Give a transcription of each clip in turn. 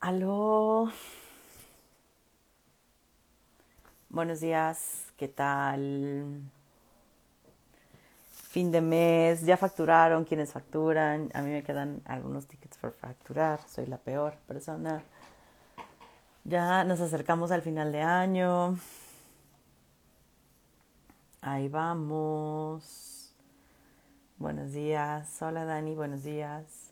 Aló. Buenos días, ¿qué tal? Fin de mes, ya facturaron quienes facturan. A mí me quedan algunos tickets por facturar, soy la peor persona. Ya nos acercamos al final de año. Ahí vamos. Buenos días. Hola Dani, buenos días.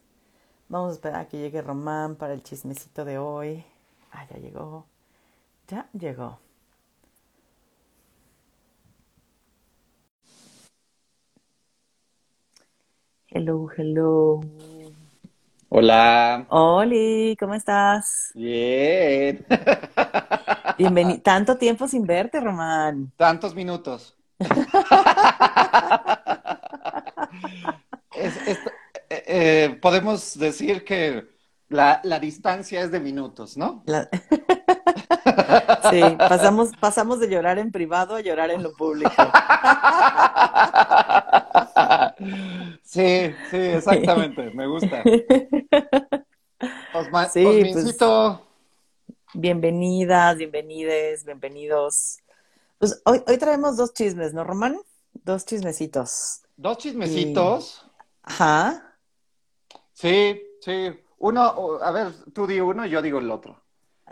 Vamos a esperar a que llegue Román para el chismecito de hoy. Ah, ya llegó. Ya llegó. Hello, hello. Hola. Oli, ¿cómo estás? Bien. Bienvenido. Tanto tiempo sin verte, Román. Tantos minutos. Es- es- eh, eh, podemos decir que la, la distancia es de minutos, ¿no? La- Sí, pasamos, pasamos de llorar en privado a llorar en lo público. Sí, sí, exactamente, me gusta. Osma, Sí, pues- Osmincito, Bienvenidas, bienvenides, bienvenidos. Pues hoy, hoy traemos dos chismes, ¿no, Román? Dos chismecitos. dos chismecitos. Ajá. Sí, sí. Uno, a ver, tú di uno y yo digo el otro.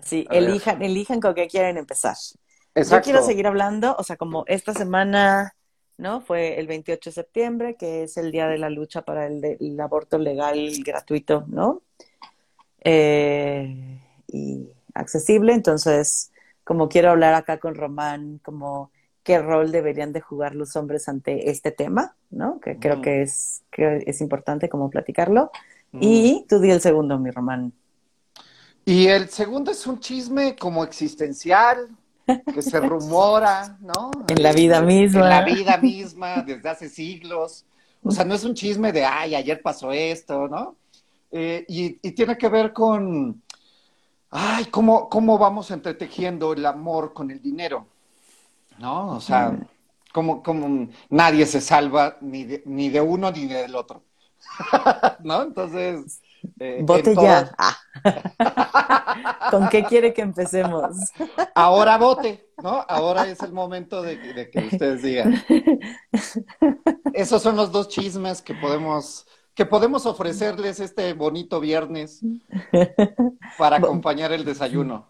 Sí, A ver. elijan, elijan con qué quieren empezar. Yo Exacto. quiero seguir hablando, o sea, como esta semana, ¿no? Fue el 28 de septiembre, que es el día de la lucha para el, de- el aborto legal gratuito, ¿no? Eh, y accesible. Entonces, como quiero hablar acá con Román, como qué rol deberían de jugar los hombres ante este tema, ¿no? Que creo que es, que es importante como platicarlo. Mm. Y tú di el segundo, mi Román. Y el segundo es un chisme como existencial, que se rumora, ¿no? En la vida misma. En la vida misma, desde hace siglos. O sea, no es un chisme de, ay, ayer pasó esto, ¿no? Eh, y, y tiene que ver con, ay, cómo, cómo vamos entretejiendo el amor con el dinero, ¿no? O sea, Mm. como, como nadie se salva ni de, ni de uno ni del otro, ¿no? Entonces... eh, Vote ya. Ah. ¿Con qué quiere que empecemos? Ahora vote, ¿no? Ahora es el momento de, de que ustedes digan. Esos son los dos chismes que podemos, que podemos ofrecerles este bonito viernes para acompañar el desayuno.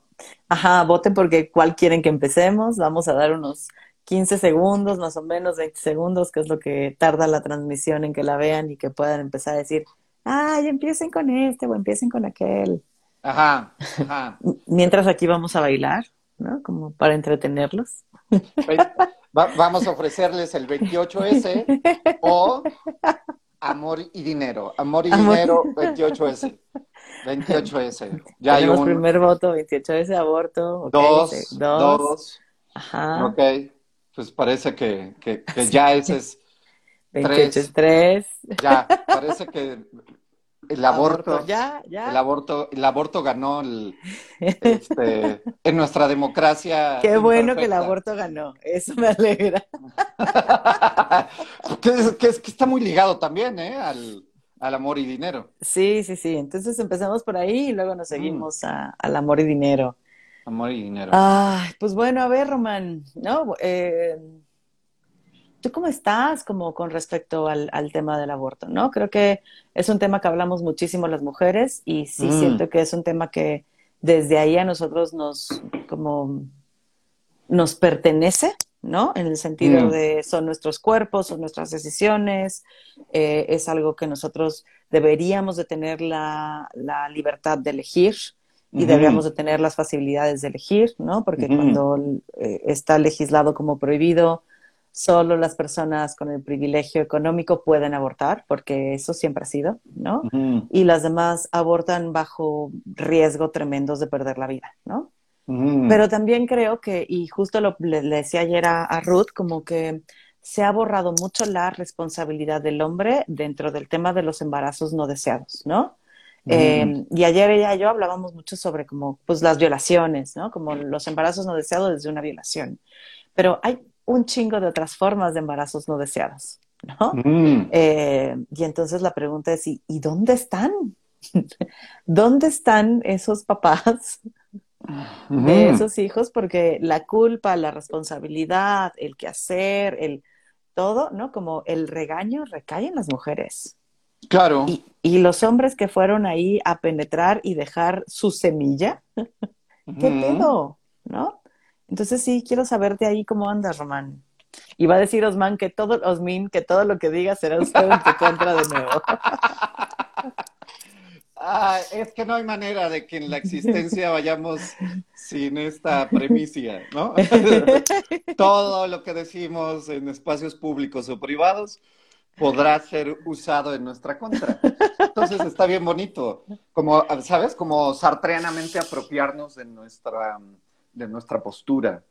Ajá, voten porque cuál quieren que empecemos. Vamos a dar unos 15 segundos, más o menos 20 segundos, que es lo que tarda la transmisión en que la vean y que puedan empezar a decir, ay, empiecen con este o empiecen con aquel. Ajá, ajá. Mientras aquí vamos a bailar, ¿no? Como para entretenerlos. Va- vamos a ofrecerles el 28S o amor y dinero. Amor y Amor. dinero, 28S. 28S. Ya hay Tenemos un, primer voto, 28 ese aborto. ok, dos, dos. dos. Ajá. Ok, pues parece que, que, que ya ese es, 28 es Tres. 3. ya, parece que el aborto, Ya, ya. el aborto, el aborto ganó el, este, en nuestra democracia. Qué bueno que el aborto ganó. Eso me alegra. que, es, que es- que está muy ligado también, ¿eh? Al, al amor y dinero. Sí, sí, sí. Entonces empezamos por ahí y luego Mm. nos seguimos a- al amor y dinero. Amor y dinero. Ay, pues bueno, a ver, Román, ¿no? Eh, ¿tú cómo estás como con respecto al, al tema del aborto, ¿no? Creo que es un tema que hablamos muchísimo las mujeres y sí Mm. siento que es un tema que desde ahí a nosotros nos como nos pertenece, ¿no? En el sentido Mm. de son nuestros cuerpos, son nuestras decisiones, eh, es algo que nosotros deberíamos de tener la, la libertad de elegir y Ujú. deberíamos de tener las facilidades de elegir, ¿no? Porque cuando eh, está legislado como prohibido, solo las personas con el privilegio económico pueden abortar, porque eso siempre ha sido, ¿no? Y las demás abortan bajo riesgo tremendos de perder la vida, ¿no? Pero también creo que, y justo lo le, le decía ayer a, a Ruth, como que se ha borrado mucho la responsabilidad del hombre dentro del tema de los embarazos no deseados, ¿no? Eh, y ayer ella y yo hablábamos mucho sobre como pues las violaciones, ¿no? Como los embarazos no deseados desde una violación. Pero hay un chingo de otras formas de embarazos no deseados, ¿no? Mm. Eh, y entonces la pregunta es, ¿y, y dónde están? ¿dónde están esos papás de esos hijos? Porque la culpa, la responsabilidad, el quehacer, el todo, ¿no? Como el regaño recae en las mujeres. Claro. Y, y los hombres que fueron ahí a penetrar y dejar su semilla, ¿qué pedo? ¿No? Entonces sí, quiero saber de ahí cómo andas, Román. Y va a decir Osman que todo, Osmin, que todo lo que diga será usted en tu contra de nuevo. Ah, es que no hay manera de que en la existencia vayamos sin esta premisa, ¿no? Todo lo que decimos en espacios públicos o privados podrá ser usado en nuestra contra. Entonces está bien bonito, como, ¿sabes? Como sartreanamente apropiarnos de nuestra, de nuestra postura.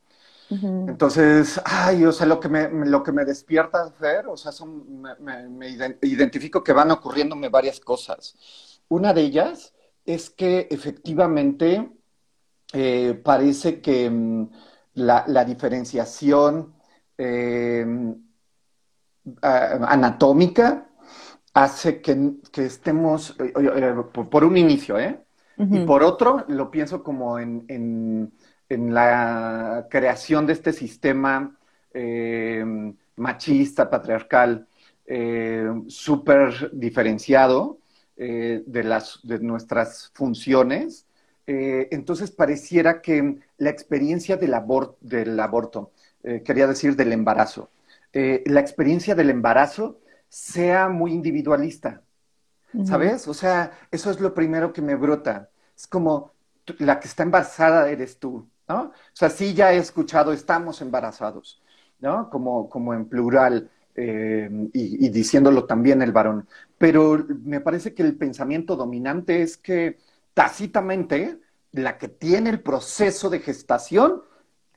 Entonces, ay, o sea, lo que me, lo que me despierta ver, o sea, son, me, identifico que van ocurriéndome varias cosas. Una de ellas es que efectivamente eh, parece que mm, la, diferenciación eh, anatómica hace que, estemos, eh, por, un inicio, ¿eh? Y por otro, lo pienso como en en la creación de este sistema eh, machista, patriarcal, eh, súper diferenciado eh, de, las, de nuestras funciones. entonces pareciera que la experiencia del, del aborto, quería decir del embarazo, la experiencia del embarazo sea muy individualista, ¿sabes? O sea, eso es lo primero que me brota. Es como la que está embarazada eres tú, ¿no? O sea, sí ya he escuchado, estamos embarazados, ¿no? Como, como en plural eh, y, diciéndolo también el varón. Pero me parece que el pensamiento dominante es que tácitamente la que tiene el proceso de gestación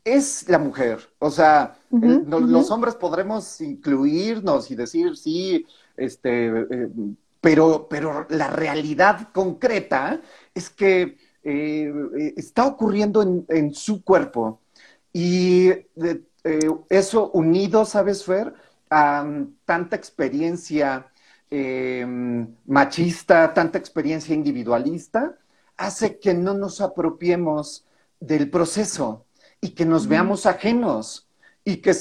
es la mujer. O sea, los hombres podremos incluirnos y decir sí, este, eh, pero, pero la realidad concreta es que eh, eh, está ocurriendo en, su cuerpo. Y eh, eso unido, ¿sabes, Fer? A mm, tanta experiencia machista, tanta experiencia individualista, hace que no nos apropiemos del proceso y que nos veamos ajenos. Y que,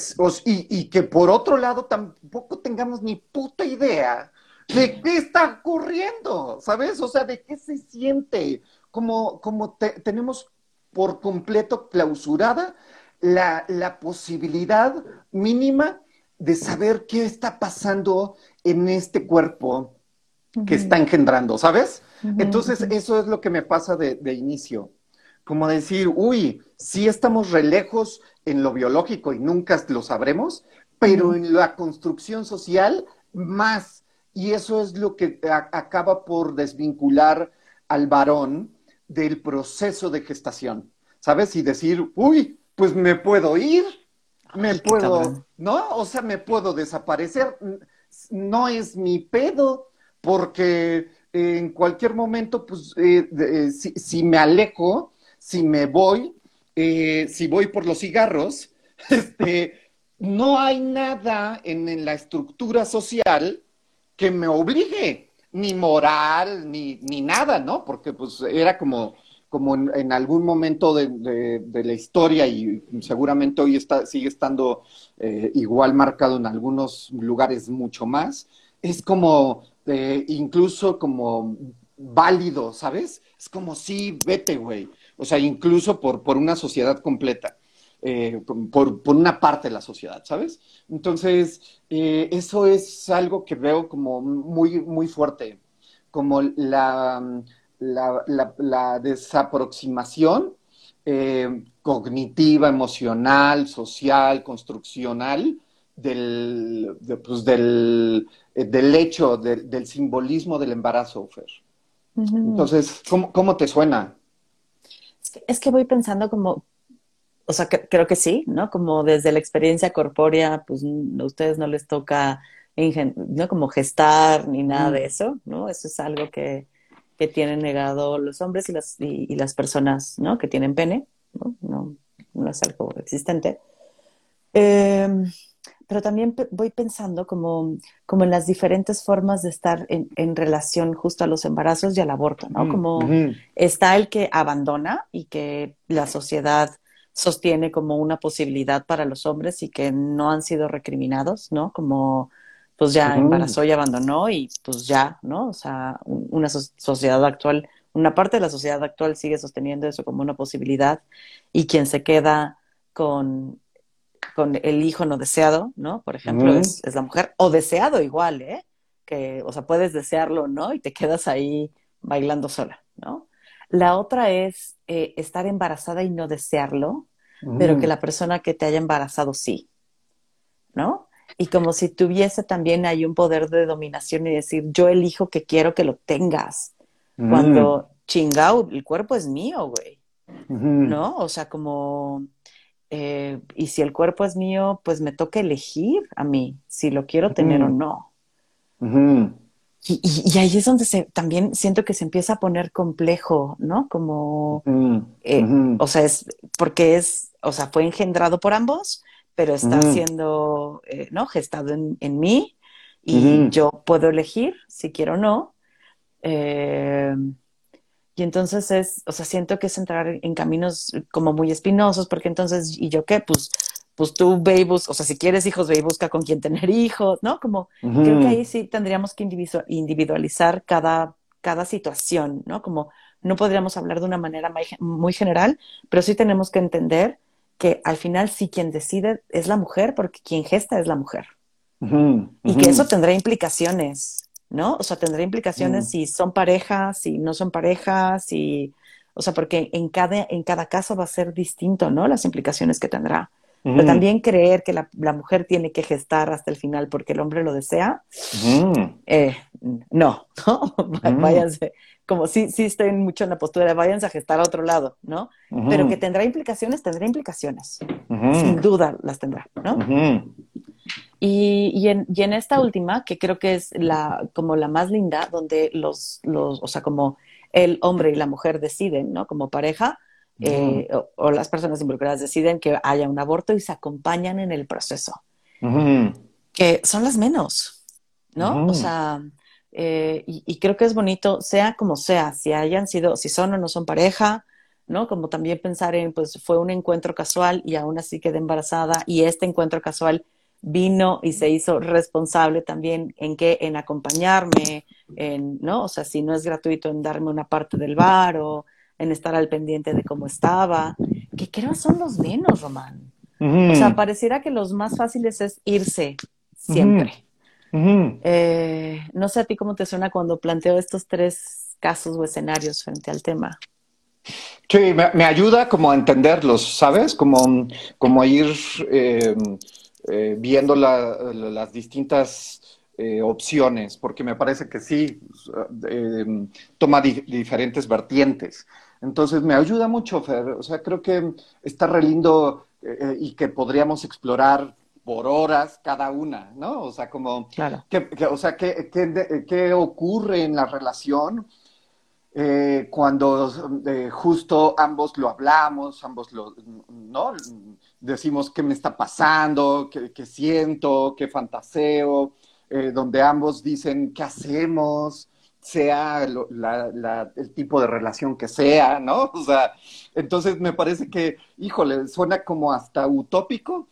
y que por otro lado tampoco tengamos ni puta idea de qué está ocurriendo, ¿sabes? O sea, de qué se siente, como, como tenemos por completo clausurada la, la, posibilidad mínima de saber qué está pasando en este cuerpo que está engendrando, ¿sabes? Entonces, eso es lo que me pasa de, de, inicio. Como decir, uy, sí estamos re lejos en lo biológico y nunca lo sabremos, pero en la construcción social más. Y eso es lo que acaba por desvincular al varón del proceso de gestación, ¿sabes? Y decir, uy, pues me puedo ir, me puedo, ¿no? O sea, me puedo desaparecer, no es mi pedo, porque en cualquier momento, pues, eh, eh, si, me alejo, si me voy, eh, si voy por los cigarros, este, no hay nada en la estructura social que me obligue ni moral, ni, ni nada, ¿no? Porque pues era como, como en, algún momento de, la historia y seguramente hoy está, sigue estando eh, igual marcado en algunos lugares mucho más, es como eh, incluso como válido, ¿sabes? Es como, sí, vete, güey. O sea, incluso por, por una sociedad completa. Eh, por, por, una parte de la sociedad, ¿sabes? Entonces, eh, eso es algo que veo como muy, muy fuerte, como la, la, la, desaproximación eh, cognitiva, emocional, social, construccional del, pues del, del hecho, del simbolismo del embarazo, Fer. Entonces, ¿cómo, ¿cómo, te suena? Es que voy pensando como, o sea, creo que sí, ¿no? Como desde la experiencia corpórea, pues a ustedes no les toca, no como gestar ni nada de eso, ¿no? Eso es algo que, que tienen negado los hombres y las, y, las personas, ¿no? Que tienen pene, ¿no? No, no es algo existente. Em, pero también voy pensando como, como en las diferentes formas de estar en, en, relación justo a los embarazos y al aborto, ¿no? Como está el que abandona y que la sociedad sostiene como una posibilidad para los hombres y que no han sido recriminados, ¿no? Como pues ya embarazó y abandonó y pues ya, ¿no? O sea, una sociedad actual, una parte de la sociedad actual sigue sosteniendo eso como una posibilidad y quien se queda con, con el hijo no deseado, ¿no? Por ejemplo, es, la mujer, o deseado igual, ¿eh? Que, o sea, puedes desearlo, ¿no? Y te quedas ahí bailando sola, ¿no? La otra es eh, estar embarazada y no desearlo, pero que la persona que te haya embarazado sí, ¿no? Y como si tuviese también ahí un poder de dominación y decir, yo elijo que quiero que lo tengas. Cuando chingao, el cuerpo es mío, güey. ¿No? O sea, como eh, y si el cuerpo es mío, pues me toca elegir a mí si lo quiero tener o no. y, ahí es donde se, también siento que se empieza a poner complejo, ¿no? Como, eh, o sea, es porque es, o sea, fue engendrado por ambos, pero está siendo, eh, ¿no? Gestado en, en mí y yo puedo elegir si quiero o no. Y entonces es, o sea, siento que es entrar en caminos como muy espinosos, porque entonces, ¿y yo qué? Pues, pues tú ve y busca, o sea, si quieres hijos, ve y busca con quién tener hijos, ¿no? Como, creo que ahí sí tendríamos que individualizar cada, cada situación, ¿no? Como no podríamos hablar de una manera muy general, pero sí tenemos que entender que al final sí quien decide es la mujer, porque quien gesta es la mujer. Y que eso tendrá implicaciones ¿no? O sea, tendrá implicaciones mm. si son parejas, si no son parejas, si, o sea, porque en cada, en cada caso va a ser distinto, ¿no? Las implicaciones que tendrá. Pero también creer que la, mujer tiene que gestar hasta el final porque el hombre lo desea, eh, no, ¿no? Váyanse, como sí, sí estoy mucho en la postura de váyanse a gestar a otro lado, ¿no? Pero que tendrá implicaciones, tendrá implicaciones. Sin duda las tendrá, ¿no? Y, y, en, y, en, esta última, que creo que es la, como la más linda, donde los, los, o sea, como el hombre y la mujer deciden, ¿no? Como pareja, eh, o, las personas involucradas deciden que haya un aborto y se acompañan en el proceso. Que son las menos, ¿no? O sea, eh, y, y, creo que es bonito, sea como sea, si hayan sido, si son o no son pareja, ¿no? Como también pensar en, pues fue un encuentro casual y aún así quedé embarazada y este encuentro casual vino y se hizo responsable también en que en acompañarme, en, ¿no? O sea, si no es gratuito en darme una parte del bar o en estar al pendiente de cómo estaba, que creo son los menos, Román. O sea, pareciera que los más fáciles es irse siempre. Eh, no sé a ti cómo te suena cuando planteo estos tres casos o escenarios frente al tema. Sí, me, ayuda como a entenderlos, ¿sabes? Como, como a ir eh, eh, viendo las distintas eh, opciones, porque me parece que sí, eh, toma diferentes vertientes. Entonces me ayuda mucho, Fer. O sea, creo que está re lindo y que podríamos explorar por horas cada una, ¿no? O sea, como, claro. o sea, ¿qué, qué, ocurre en la relación cuando justo ambos lo hablamos, ambos lo, ¿no? Decimos qué me está pasando, qué, siento, qué fantaseo, eh, donde ambos dicen qué hacemos, sea el tipo de relación que sea, ¿no? O sea, entonces me parece que, híjole, suena como hasta utópico,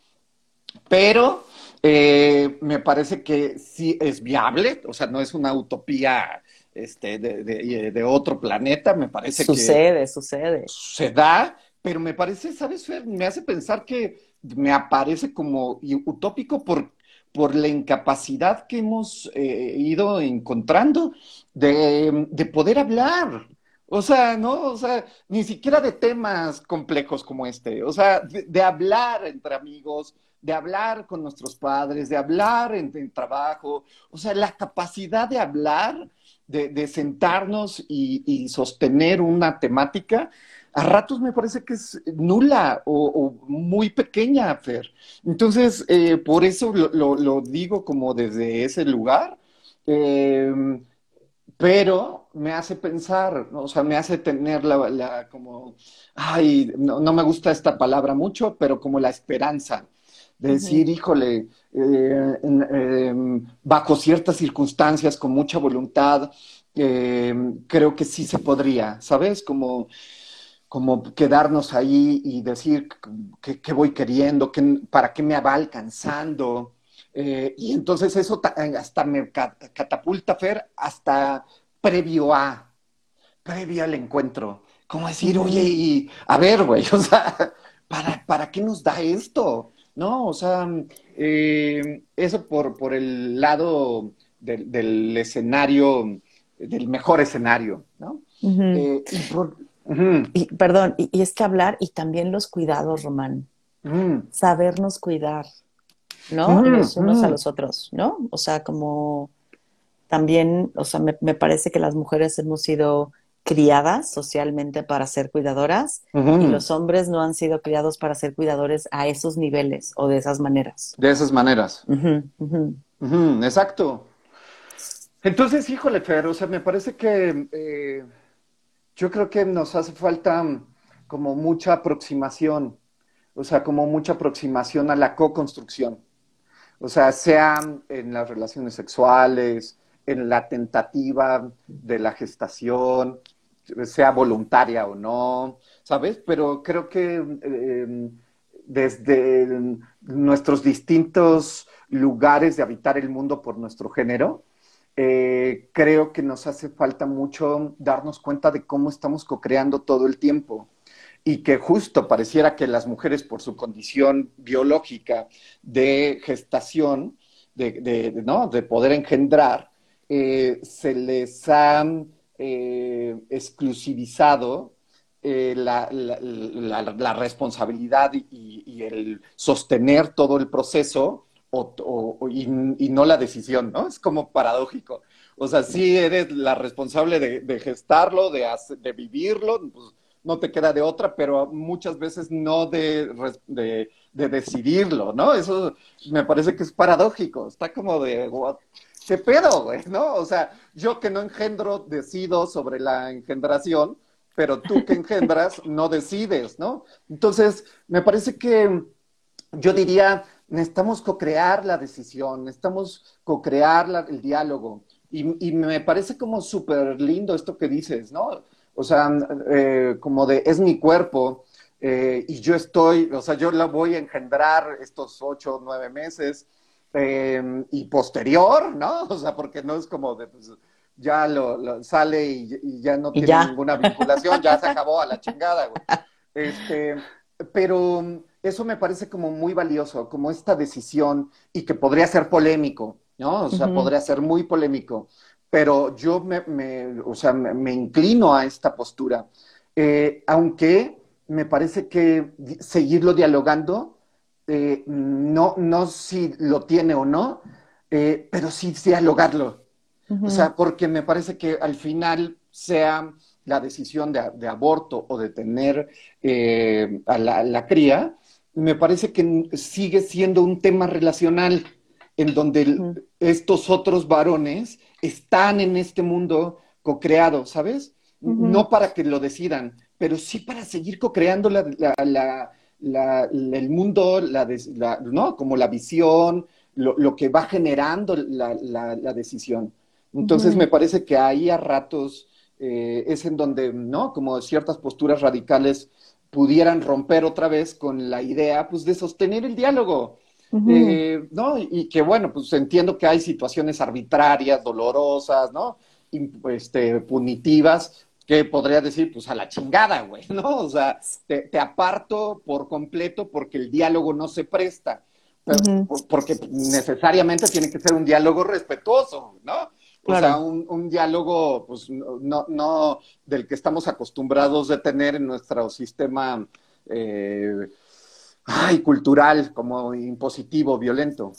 pero eh, me parece que sí es viable, o sea, no es una utopía este, de, de, otro planeta, me parece que... Sucede, sucede. Se da, pero me parece, ¿sabes, Fer? Me hace pensar que me aparece como utópico por, por la incapacidad que hemos eh, ido encontrando de, de, poder hablar. O sea, ¿no? O sea, ni siquiera de temas complejos como este. O sea, de, hablar entre amigos, de hablar con nuestros padres, de hablar en, trabajo. O sea, la capacidad de hablar, de, de sentarnos y, y sostener una temática a ratos me parece que es nula o, muy pequeña, Fer. Entonces, eh, por eso lo, digo como desde ese lugar, em, pero me hace pensar, o sea, me hace tener la, como, ay, no, me gusta esta palabra mucho, pero como la esperanza de decir, híjole, eh, em, bajo ciertas circunstancias, con mucha voluntad, em, creo que sí se podría, ¿sabes? Como, como quedarnos ahí y decir qué voy queriendo, para qué me va alcanzando. Eh, y entonces eso hasta me catapulta, Fer, hasta previo a, previo al encuentro. Como decir, oye, y, a ver, güey, o sea, ¿para, ¿para qué nos da esto? ¿No? O sea, eh, eso por, por el lado del, escenario, del mejor escenario, ¿no? Eh, y, perdón, y, es que hablar y también los cuidados, Román. Sabernos cuidar, ¿no? los unos a los otros, ¿no? O sea, como también, o sea, me, parece que las mujeres hemos sido criadas socialmente para ser cuidadoras y los hombres no han sido criados para ser cuidadores a esos niveles o de esas maneras. De esas maneras. exacto. Entonces, híjole, Fer, o sea, me parece que eh, yo creo que nos hace falta como mucha aproximación, o sea, como mucha aproximación a la co-construcción. O sea, sea en las relaciones sexuales, en la tentativa de la gestación, sea voluntaria o no, ¿sabes? Pero creo que em, desde nuestros distintos lugares de habitar el mundo por nuestro género, eh, creo que nos hace falta mucho darnos cuenta de cómo estamos co-creando todo el tiempo y que justo pareciera que las mujeres por su condición biológica de gestación, de, ¿no? de poder engendrar, eh, se les ha eh, exclusivizado la, responsabilidad y, el sostener todo el proceso y, no la decisión, ¿no? Es como paradójico. O sea, sí eres la responsable de, gestarlo, de, de vivirlo, pues, no te queda de otra, pero muchas veces no de, de, decidirlo, ¿no? Eso me parece que es paradójico, está como de, ¿qué pedo, güey? ¿No? O sea, yo que no engendro, decido sobre la engendración, pero tú que engendras, no decides, ¿no? Entonces, me parece que yo diría, necesitamos co-crear la decisión, necesitamos co-crear el diálogo. Y, y, me parece como súper lindo esto que dices, ¿no? o sea, eh, como de es mi cuerpo eh, y yo estoy, o sea, yo la voy a engendrar estos ocho o nueve meses em, y posterior, ¿no? O sea, porque no es como de, pues, ya lo, sale y, ya no tiene ninguna vinculación, ya se acabó a la chingada, güey. Este, pero eso me parece como muy valioso, como esta decisión y que podría ser polémico, ¿no? O sea, podría ser muy polémico pero yo me, o sea, me, inclino a esta postura, eh, aunque me parece que seguirlo dialogando, eh, no, no si lo tiene o no, eh, pero sí dialogarlo. O sea, porque me parece que al final sea la decisión de, aborto o de tener a la, cría, me parece que sigue siendo un tema relacional en donde estos otros varones están en este mundo co-creado, ¿sabes? No para que lo decidan, pero sí para seguir co-creando la, el mundo, la, ¿no? Como la visión, lo, que va generando la, decisión. Entonces me parece que ahí a ratos eh, es en donde, ¿no? Como ciertas posturas radicales pudieran romper otra vez con la idea, pues, de sostener el diálogo. Eh, ¿no? Y que bueno, pues entiendo que hay situaciones arbitrarias, dolorosas, ¿no? este, punitivas, que podría decir, pues a la chingada, güey, ¿no? O sea, te, aparto por completo porque el diálogo no se presta, porque necesariamente tiene que ser un diálogo respetuoso, ¿no? O sea, un, diálogo, pues, no, no del que estamos acostumbrados de tener en nuestro sistema eh, ay, cultural, como impositivo, violento.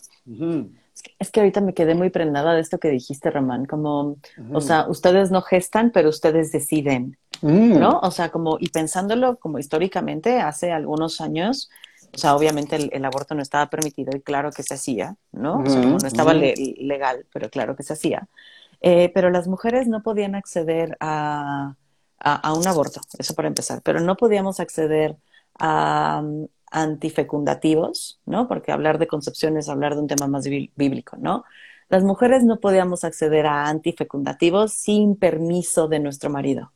Es que ahorita me quedé muy prendada de esto que dijiste, Román, como, o sea, ustedes no gestan, pero ustedes deciden, mm. ¿no? O sea, como, y pensándolo como históricamente, hace algunos años, o sea, obviamente el, aborto no estaba permitido y claro que se hacía, ¿no? O sea, no estaba legal, pero claro que se hacía. Eh, pero las mujeres no podían acceder a, a, un aborto, eso para empezar, pero no podíamos acceder a, antifecundativos, ¿no? Porque hablar de concepción es hablar de un tema más bíblico, ¿no? Las mujeres no podíamos acceder a antifecundativos sin permiso de nuestro marido.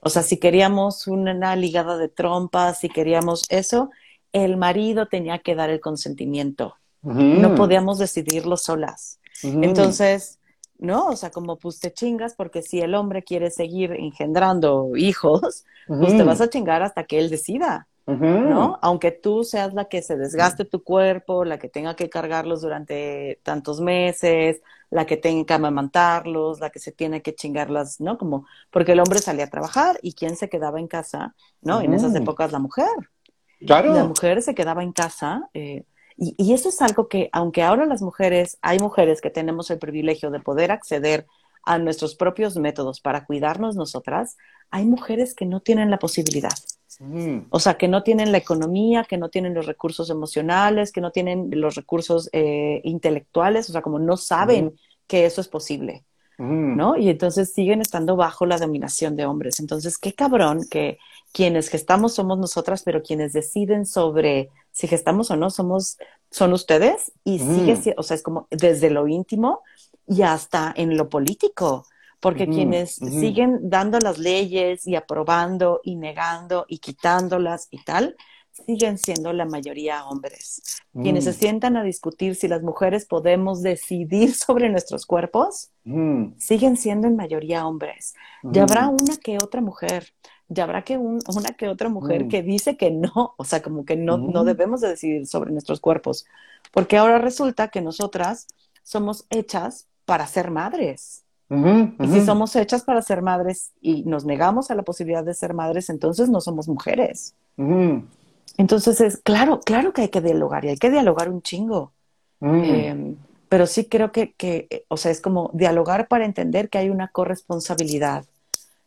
O sea, si queríamos una ligada de trompas, si queríamos eso, el marido tenía que dar el consentimiento. No podíamos decidirlo solas. Entonces, ¿no? O sea, como pues te chingas porque si el hombre quiere seguir engendrando hijos, pues te vas a chingar hasta que él decida. ¿no? Aunque tú seas la que se desgaste tu cuerpo, la que tenga que cargarlos durante tantos meses, la que tenga que amamantarlos, la que se tiene que chingarlas, ¿no? Como, porque el hombre salía a trabajar y quién se quedaba en casa, ¿no? En esas épocas la mujer. Claro. La mujer se quedaba en casa. Eh, y, y, eso es algo que, aunque ahora las mujeres, hay mujeres que tenemos el privilegio de poder acceder a nuestros propios métodos para cuidarnos nosotras, hay mujeres que no tienen la posibilidad. Mm. O sea, que no tienen la economía, que no tienen los recursos emocionales, que no tienen los recursos eh, intelectuales, o sea, como no saben que eso es posible, mm. ¿no? Y entonces siguen estando bajo la dominación de hombres. Entonces, qué cabrón que quienes gestamos somos nosotras, pero quienes deciden sobre si gestamos o no somos, son ustedes y sigue, mm. o sea, es como desde lo íntimo y hasta en lo político porque quienes siguen dando las leyes y aprobando y negando y quitándolas y tal, siguen siendo la mayoría hombres. Quienes se mm. sientan a discutir si las mujeres podemos decidir sobre nuestros cuerpos, mm. siguen siendo en mayoría hombres. Ya habrá mm. una que otra mujer, ya habrá que una que otra mujer que dice que no, o sea, como que no, no debemos de decidir sobre nuestros cuerpos, porque ahora resulta que nosotras somos hechas para ser madres. Y si somos hechas para ser madres y nos negamos a la posibilidad de ser madres, entonces no somos mujeres. Entonces es claro, claro que hay que dialogar y hay que dialogar un chingo. Em, pero sí creo que, que, o sea, es como dialogar para entender que hay una corresponsabilidad,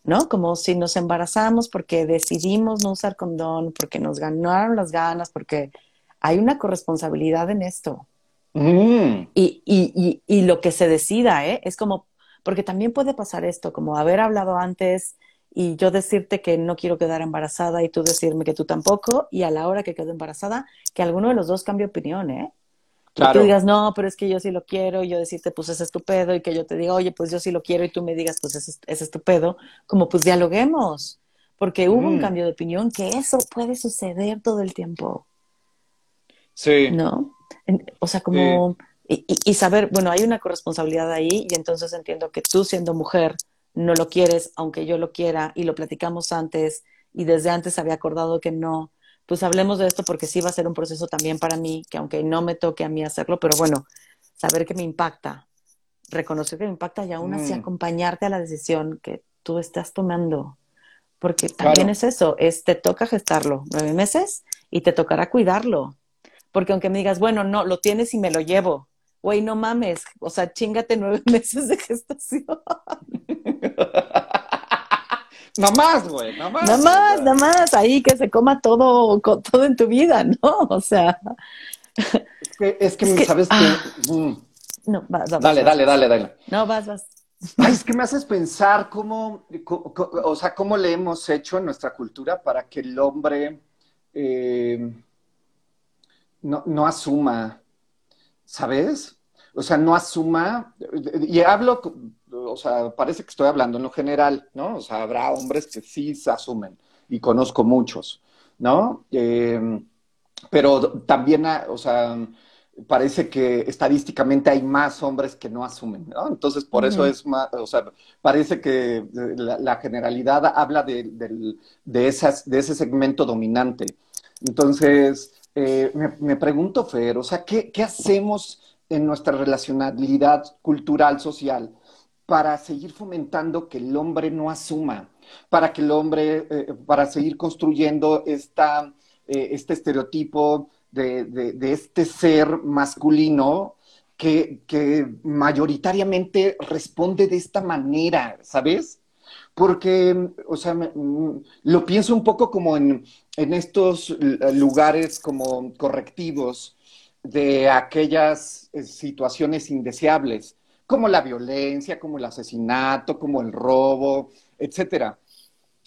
¿no? Como si nos embarazamos porque decidimos no usar condón, porque nos ganaron las ganas, porque hay una corresponsabilidad en esto. Y, y, y, y, lo que se decida, ¿eh? Es como porque también puede pasar esto, como haber hablado antes y yo decirte que no quiero quedar embarazada y tú decirme que tú tampoco, y a la hora que quedo embarazada, que alguno de los dos cambie opinión, ¿eh? Claro. Que tú digas, no, pero es que yo sí lo quiero, y yo decirte, pues es estupendo, y que yo te diga, oye, pues yo sí lo quiero, y tú me digas, pues es, es estupendo, como pues dialoguemos, porque hubo un mm. cambio de opinión, que eso puede suceder todo el tiempo. Sí. ¿No? o sea, como y, saber, bueno, hay una corresponsabilidad ahí y entonces entiendo que tú siendo mujer no lo quieres, aunque yo lo quiera y lo platicamos antes y desde antes había acordado que no, pues hablemos de esto porque sí va a ser un proceso también para mí, que aunque no me toque a mí hacerlo, pero bueno, saber que me impacta, reconocer que me impacta y aún así mm. acompañarte a la decisión que tú estás tomando. Porque también es eso, es te toca gestarlo nueve meses y te tocará cuidarlo. Porque aunque me digas, bueno, no, lo tienes y me lo llevo, güey, no mames, o sea, chingate nueve meses de gestación. Nada más, güey, nada más. Nada más, nada más, ahí que se coma todo, todo en tu vida, ¿no? O sea. Es que, es que, ¿sabes? Ah. Mm. No, vas, vas, Dale, dale, dale, dale. No, vas, vas. Ay, es que me haces pensar cómo, o sea, cómo le hemos hecho en nuestra cultura para que el hombre eh, no, no asuma ¿sabes? O sea, no asuma, y hablo, o sea, parece que estoy hablando en lo general, ¿no? O sea, habrá hombres que sí se asumen, y conozco muchos, ¿no? Em, pero también, o sea, parece que estadísticamente hay más hombres que no asumen, ¿no? Entonces, por eso es más, o sea, parece que la, generalidad habla de, de, esas, de ese segmento dominante. Entonces, eh, me, pregunto, Fer, o sea, ¿qué, hacemos en nuestra relacionalidad cultural, social, para seguir fomentando que el hombre no asuma, para que el hombre, eh, para seguir construyendo eh, este estereotipo de, este ser masculino que, que mayoritariamente responde de esta manera, ¿sabes? porque, o sea, mm, lo pienso un poco como en, estos lugares como correctivos de aquellas eh, situaciones indeseables, como la violencia, como el asesinato, como el robo, etcétera,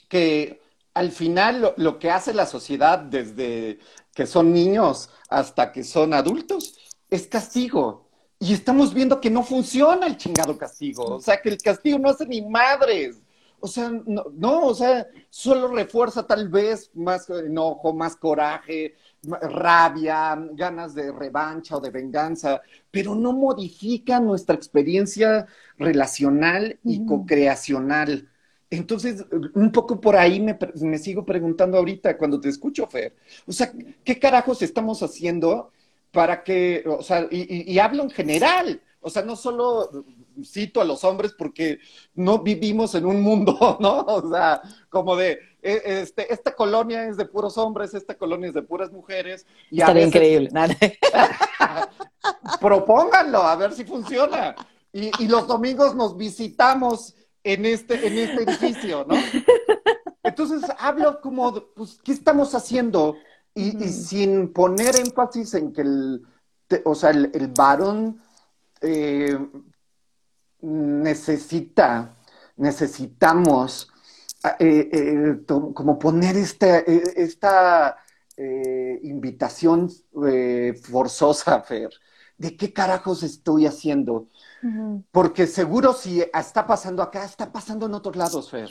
que al final lo, que hace la sociedad desde, que son niños hasta que son adultos, es castigo. Y estamos viendo que no funciona el chingado castigo. O sea, que el castigo no hace ni madres. O sea, no, no, o sea, solo refuerza tal vez más enojo, más coraje, rabia, ganas de revancha o de venganza, pero no modifica nuestra experiencia relacional y co-creacional. Entonces, un poco por ahí me, me, sigo preguntando ahorita cuando te escucho, Fer. O sea, ¿qué carajos estamos haciendo para que, o sea, y, y, hablo en general, o sea, no solo cito a los hombres porque no vivimos en un mundo, ¿no? O sea, como de, e, este, esta colonia es de puros hombres, esta colonia es de puras mujeres. Y Estaría increíble. Propónganlo, a ver si funciona. Y, y los domingos nos visitamos en este, en este edificio, ¿no? Entonces hablo como, pues, ¿qué estamos haciendo? Y, sin poner énfasis en que el, o sea, el, varón eh, necesita, necesitamos eh, eh, como poner esta, esta invitación forzosa, Fer, de qué carajos estoy haciendo. Porque seguro si está pasando acá, está pasando en otros lados, Fer.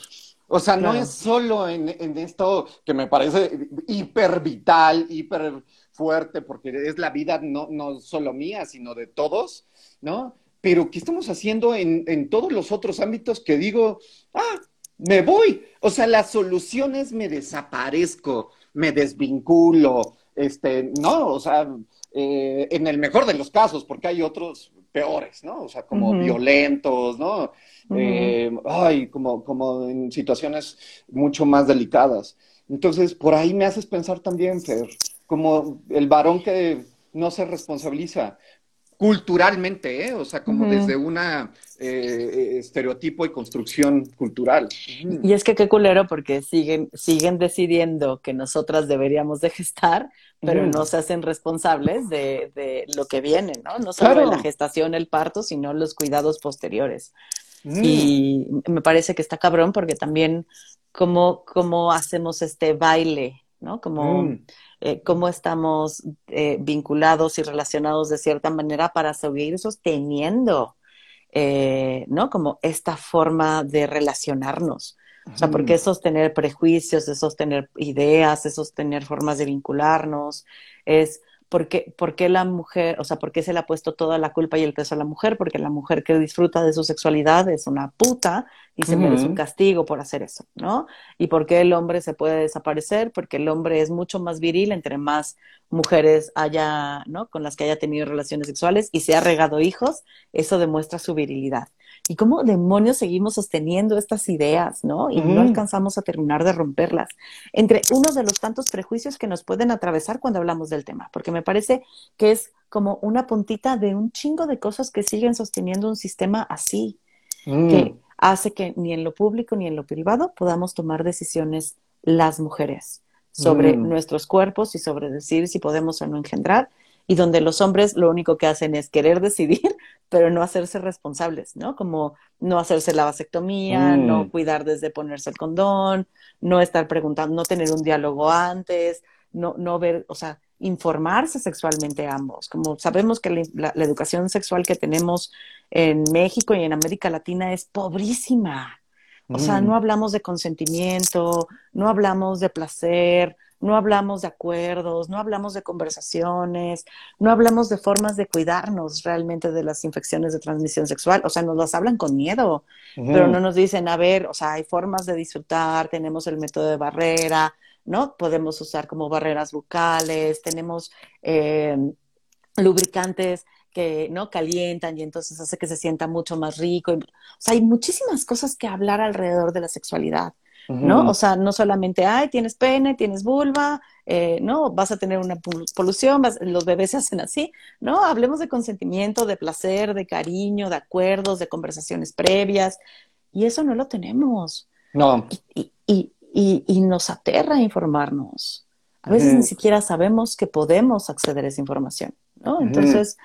O sea, no es solo en, esto que me parece hiper vital, hiper fuerte, porque es la vida no, no solo mía, sino de todos, ¿no? Pero ¿qué estamos haciendo en, en todos los otros ámbitos que digo, ah, me voy? O sea, la solución es me desaparezco, me desvinculo, este, no, o sea, eh, en el mejor de los casos, porque hay otros peores, ¿no? O sea, como violentos, ¿no? Eh, ay, como, como en situaciones mucho más delicadas. Entonces, por ahí me haces pensar también, Fer, como el varón que no se responsabiliza culturalmente, ¿eh? o sea, como desde una eh, estereotipo y construcción cultural. Y es que qué culero porque siguen, siguen decidiendo que nosotras deberíamos de gestar, pero no se hacen responsables de, de, lo que viene, ¿no? No solo la gestación, el parto, sino los cuidados posteriores. Y me parece que está cabrón porque también cómo, cómo hacemos este baile, ¿no? Como mm. Eh, cómo estamos eh, vinculados y relacionados de cierta manera para seguir sosteniendo, eh, ¿no? Como esta forma de relacionarnos. O sea, porque es sostener prejuicios, es sostener ideas, es sostener formas de vincularnos, es ¿por qué, la mujer, o sea, por qué se le ha puesto toda la culpa y el peso a la mujer? Porque la mujer que disfruta de su sexualidad es una puta y se merece un castigo por hacer eso, ¿no? ¿Y por qué el hombre se puede desaparecer? Porque el hombre es mucho más viril entre más mujeres haya, ¿no? Con las que haya tenido relaciones sexuales y se ha regado hijos, eso demuestra su virilidad. ¿Y cómo demonios seguimos sosteniendo estas ideas, no? Y no alcanzamos a terminar de romperlas. Entre uno de los tantos prejuicios que nos pueden atravesar cuando hablamos del tema, porque me parece que es como una puntita de un chingo de cosas que siguen sosteniendo un sistema así, que mm. hace que ni en lo público ni en lo privado podamos tomar decisiones las mujeres sobre mm. nuestros cuerpos y sobre decir si podemos o no engendrar y donde los hombres lo único que hacen es querer decidir, pero no hacerse responsables, ¿no? Como no hacerse la vasectomía, no mm. cuidar desde ponerse el condón, no estar preguntando, no tener un diálogo antes, no, no ver, o sea, informarse sexualmente ambos. Como sabemos que la, educación sexual que tenemos en México y en América Latina es pobrísima. O sea, no mm. hablamos de consentimiento, no hablamos de placer, no hablamos de acuerdos, no hablamos de conversaciones, no hablamos de formas de cuidarnos realmente de las infecciones de transmisión sexual. O sea, nos las hablan con miedo, pero no nos dicen, a ver, o sea, hay formas de disfrutar, tenemos el método de barrera, ¿no? Podemos usar como barreras bucales, tenemos eh, lubricantes que no calientan y entonces hace que se sienta mucho más rico. O sea, hay muchísimas cosas que hablar alrededor de la sexualidad. ¿No? O sea, no solamente, ay, tienes pene, tienes vulva, eh, ¿no? Vas a tener una polución, los bebés se hacen así, ¿no? Hablemos de consentimiento, de placer, de cariño, de acuerdos, de conversaciones previas, y eso no lo tenemos. No. Y, y, y, y nos aterra informarnos. A veces ni siquiera sabemos que podemos acceder a esa información, ¿no? Entonces,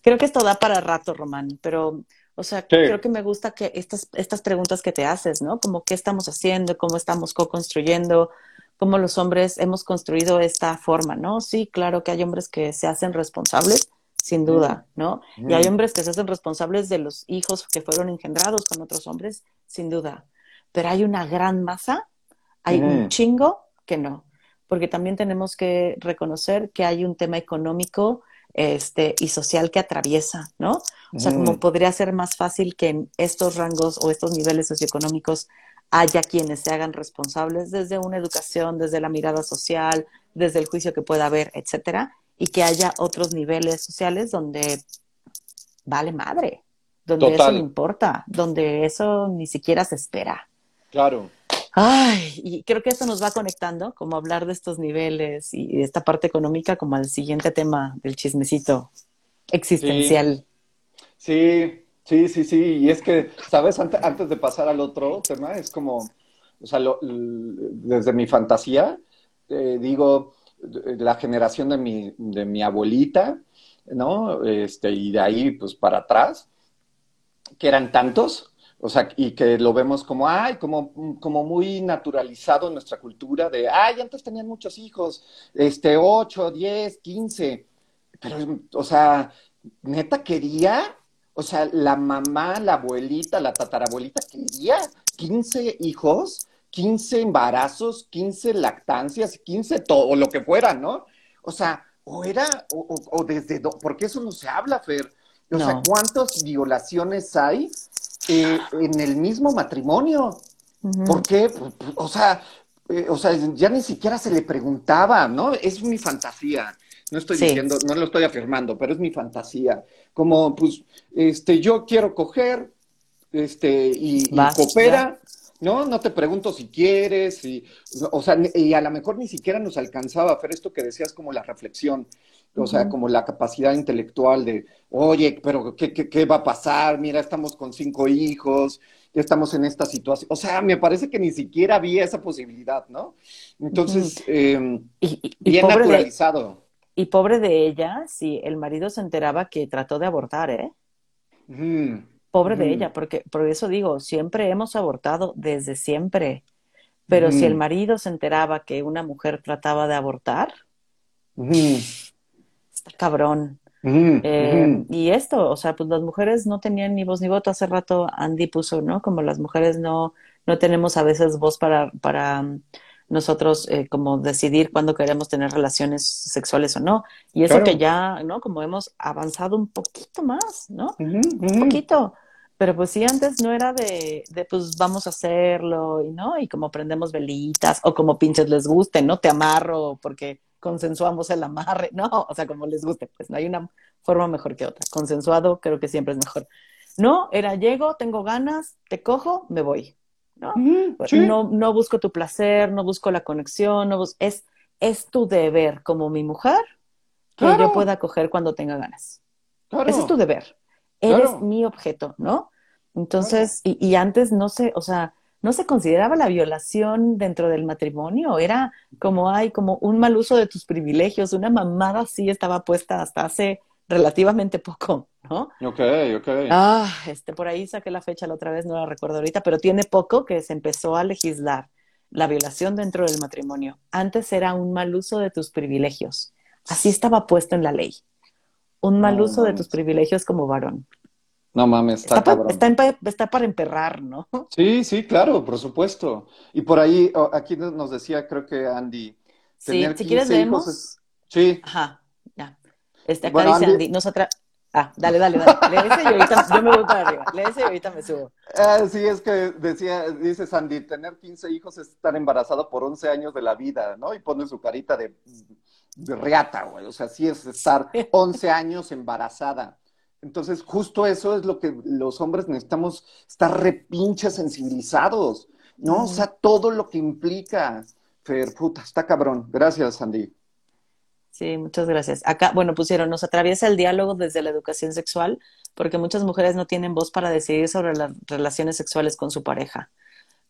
creo que esto da para rato, Román, pero o sea, creo que me gusta que estas, estas preguntas que te haces, ¿no? Como qué estamos haciendo, cómo estamos co-construyendo, cómo los hombres hemos construido esta forma, ¿no? Sí, claro que hay hombres que se hacen responsables, sin duda, ¿no? Y hay hombres que se hacen responsables de los hijos que fueron engendrados con otros hombres, sin duda. Pero hay una gran masa, hay un chingo que no, porque también tenemos que reconocer que hay un tema económico este, y social que atraviesa, ¿no? O sea, como podría ser más fácil que en estos rangos o estos niveles socioeconómicos haya quienes se hagan responsables desde una educación, desde la mirada social, desde el juicio que pueda haber, etcétera, y que haya otros niveles sociales donde vale madre, donde eso no importa, donde eso ni siquiera se espera. Claro. Ay, y creo que eso nos va conectando, como hablar de estos niveles y esta parte económica, como al siguiente tema del chismecito existencial. Sí, sí, sí, sí. Y es que, ¿sabes? Antes, de pasar al otro tema, es como, o sea, desde mi fantasía, eh, digo, la generación de mi, de mi abuelita, ¿no? Este, y de ahí, pues, para atrás, que eran tantos, o sea, y que lo vemos como, ay, como, como muy naturalizado en nuestra cultura de, ay, antes tenían muchos hijos, este, ocho, diez, quince. Pero, o sea, neta quería, o sea, la mamá, la abuelita, la tatarabuelita quería quince hijos, quince embarazos, quince lactancias, quince todo, lo que fuera, ¿no? O sea, o era, o, o, desde, porque eso no se habla, Fer. O sea, ¿cuántas violaciones hay eh, en el mismo matrimonio. ¿Por qué? O sea, eh, o sea, ya ni siquiera se le preguntaba, ¿no? Es mi fantasía. No estoy diciendo, no lo estoy afirmando, pero es mi fantasía. Como, pues, este, yo quiero coger, este, y, coopera, ¿no? No te pregunto si quieres, y, o sea, y a lo mejor ni siquiera nos alcanzaba a hacer esto que decías como la reflexión o sea, como la capacidad intelectual de, oye, pero ¿qué, qué, va a pasar? Mira, estamos con cinco hijos, ya estamos en esta situación. O sea, me parece que ni siquiera había esa posibilidad, ¿no? Entonces, em, bien naturalizado. y pobre de ella, si el marido se enteraba que trató de abortar, ¿eh? Pobre de ella, porque por eso digo, siempre hemos abortado, desde siempre. Pero si el marido se enteraba que una mujer trataba de abortar, cabrón. Eh, y esto, o sea, pues las mujeres no tenían ni voz ni voto. Hace rato Andy puso, ¿no? Como las mujeres no, no tenemos a veces voz para, para um, nosotros eh, como decidir cuándo queremos tener relaciones sexuales o no. Y eso que ya, ¿no? Como hemos avanzado un poquito más, ¿no? Un poquito. Pero pues sí, antes no era de, de, pues vamos a hacerlo, y no, y como prendemos velitas, o como pinches les guste, ¿no? Te amarro porque consensuamos el amarre, no, o sea, como les guste, pues no hay una forma mejor que otra. Consensuado creo que siempre es mejor. No, era llego, tengo ganas, te cojo, me voy. ¿no? no, no busco tu placer, no busco la conexión, no es, es tu deber como mi mujer que yo pueda coger cuando tenga ganas. Ese es tu deber. Eres mi objeto, ¿no? Entonces, y, y, antes no sé, o sea, no se consideraba la violación dentro del matrimonio, era como hay como un mal uso de tus privilegios, una mamada así estaba puesta hasta hace relativamente poco, ¿no? Ok, ok. Ah, este, por ahí saqué la fecha la otra vez, no la recuerdo ahorita, pero tiene poco que se empezó a legislar la violación dentro del matrimonio. Antes era un mal uso de tus privilegios. Así estaba puesto en la ley. Un mal uso de tus privilegios como varón. No mames, está, está, para emperrar, ¿no? Sí, sí, claro, por supuesto. Y por ahí, aquí nos decía, creo que Andy. Sí, si quieres leemos. Sí. Ajá, ya. Este, acá dice Andy, nosotras. Ah, dale, dale, dale. Lee ese y ahorita yo me voy para arriba. Lee ese y ahorita me subo. Ah, sí, es que decía, dice Sandy, tener 15 hijos es estar embarazado por 11 años de la vida, ¿no? Y pone su carita de, de reata, güey. O sea, sí es estar 11 años embarazada. Entonces, justo eso es lo que los hombres necesitamos estar repinche sensibilizados, ¿no? O sea, todo lo que implica. Fer, puta, está cabrón. Gracias, Andy. Sí, muchas gracias. Acá, bueno, pusieron, nos atraviesa el diálogo desde la educación sexual, porque muchas mujeres no tienen voz para decidir sobre las relaciones sexuales con su pareja.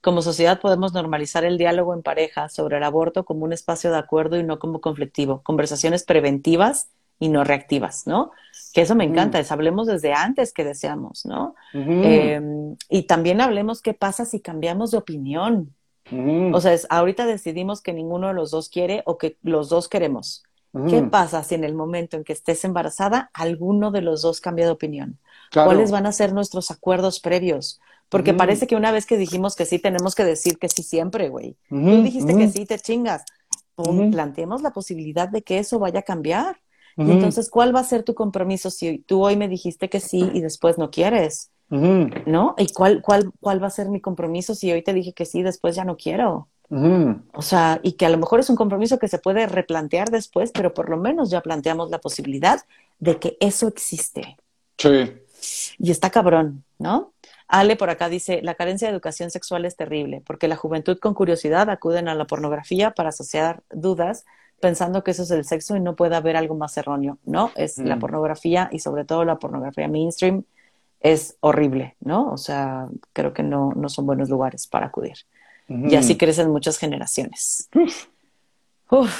Como sociedad podemos normalizar el diálogo en pareja sobre el aborto como un espacio de acuerdo y no como conflictivo. Conversaciones preventivas y no reactivas, ¿no? Que eso me encanta, es hablemos desde antes que deseamos, ¿no? Em, y también hablemos qué pasa si cambiamos de opinión. O sea, es, ahorita decidimos que ninguno de los dos quiere o que los dos queremos. ¿Qué pasa si en el momento en que estés embarazada, alguno de los dos cambia de opinión? ¿Cuáles van a ser nuestros acuerdos previos? Porque parece que una vez que dijimos que sí, tenemos que decir que sí siempre, güey. Tú dijiste que sí, te chingas. Planteemos la posibilidad de que eso vaya a cambiar. Entonces, ¿cuál va a ser tu compromiso si tú hoy me dijiste que sí y después no quieres? ¿No? ¿Y cuál, cuál, cuál va a ser mi compromiso si hoy te dije que sí y después ya no quiero? O sea, y que a lo mejor es un compromiso que se puede replantear después, pero por lo menos ya planteamos la posibilidad de que eso existe. Sí. Y está cabrón, ¿no? Ale por acá dice, la carencia de educación sexual es terrible, porque la juventud con curiosidad acuden a la pornografía para asociar dudas, pensando que eso es el sexo y no puede haber algo más erróneo, ¿no? Es la mm. pornografía y sobre todo la pornografía mainstream es horrible, ¿no? O sea, creo que no, no son buenos lugares para acudir. Y así crecen muchas generaciones. Uf.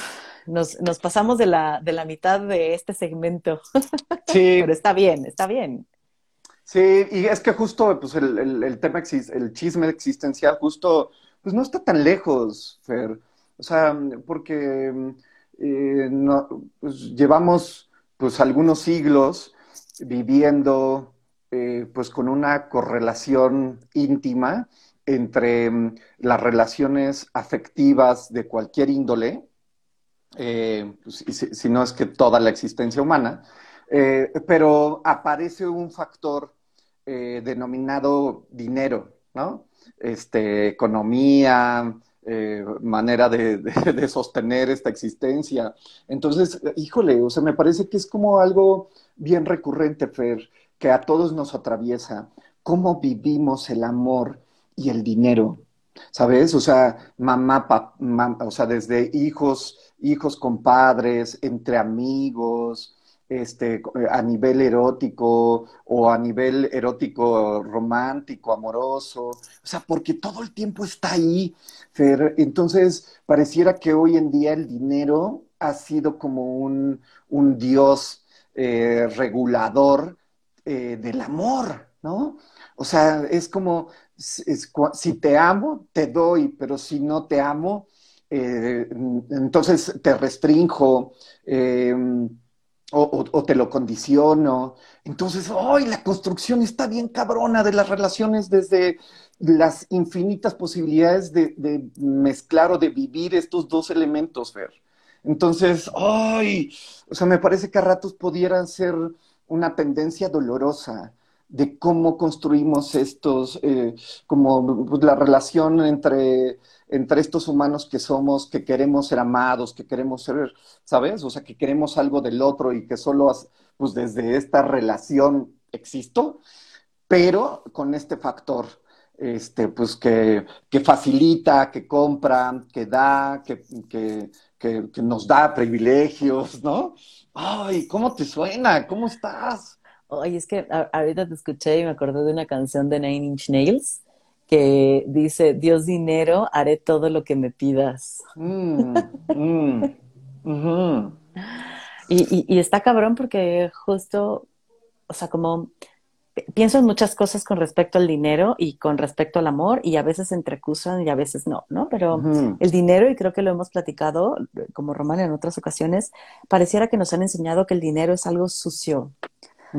nos, nos, pasamos de la, de la mitad de este segmento. Sí. Pero está bien, está bien. Sí, y es que justo pues, el, el, el tema, el chisme existencial, justo, pues no está tan lejos, Fer. O sea, porque eh, pues, llevamos pues algunos siglos viviendo eh, pues con una correlación íntima entre mm, las relaciones afectivas de cualquier índole, eh, pues, si, no es que toda la existencia humana, pero aparece un factor denominado dinero, ¿no? Este, economía, manera de, de, sostener esta existencia. Entonces, híjole, o sea, me parece que es como algo bien recurrente, Fer, que a todos nos atraviesa. ¿Cómo vivimos el amor y el dinero? ¿Sabes? O sea, mamá, papá, o sea, desde hijos, hijos con padres, entre amigos, este, a nivel erótico o a nivel erótico romántico, amoroso, o sea, porque todo el tiempo está ahí. Entonces, pareciera que hoy en día el dinero ha sido como un, un dios eh, regulador eh, del amor, ¿no? O sea, es como, si te amo, te doy, pero si no te amo, eh, entonces te restrinjo em, o, te lo condiciono. Entonces, hoy la construcción está bien cabrona de las relaciones desde las infinitas posibilidades de, mezclar o de vivir estos dos elementos, Fer. Entonces, ¡ay! O sea, me parece que a ratos pudieran ser una tendencia dolorosa de cómo construimos estos, eh, como pues, la relación entre, entre estos humanos que somos, que queremos ser amados, que queremos ser, ¿sabes? O sea, que queremos algo del otro y que solo, pues desde esta relación existo, pero con este factor, este, pues que, que facilita, que compra, que da, que, que, que nos da privilegios, ¿no? Ay, ¿cómo te suena? ¿Cómo estás? Oye, es que ahorita te escuché y me acordé de una canción de Nine Inch Nails que dice, Dios dinero, haré todo lo que me pidas. Mm, mm, y, y, está cabrón porque justo, o sea, como pienso en muchas cosas con respecto al dinero y con respecto al amor y a veces entrecusan y a veces no, ¿no? Pero el dinero, y creo que lo hemos platicado como Román en otras ocasiones, pareciera que nos han enseñado que el dinero es algo sucio,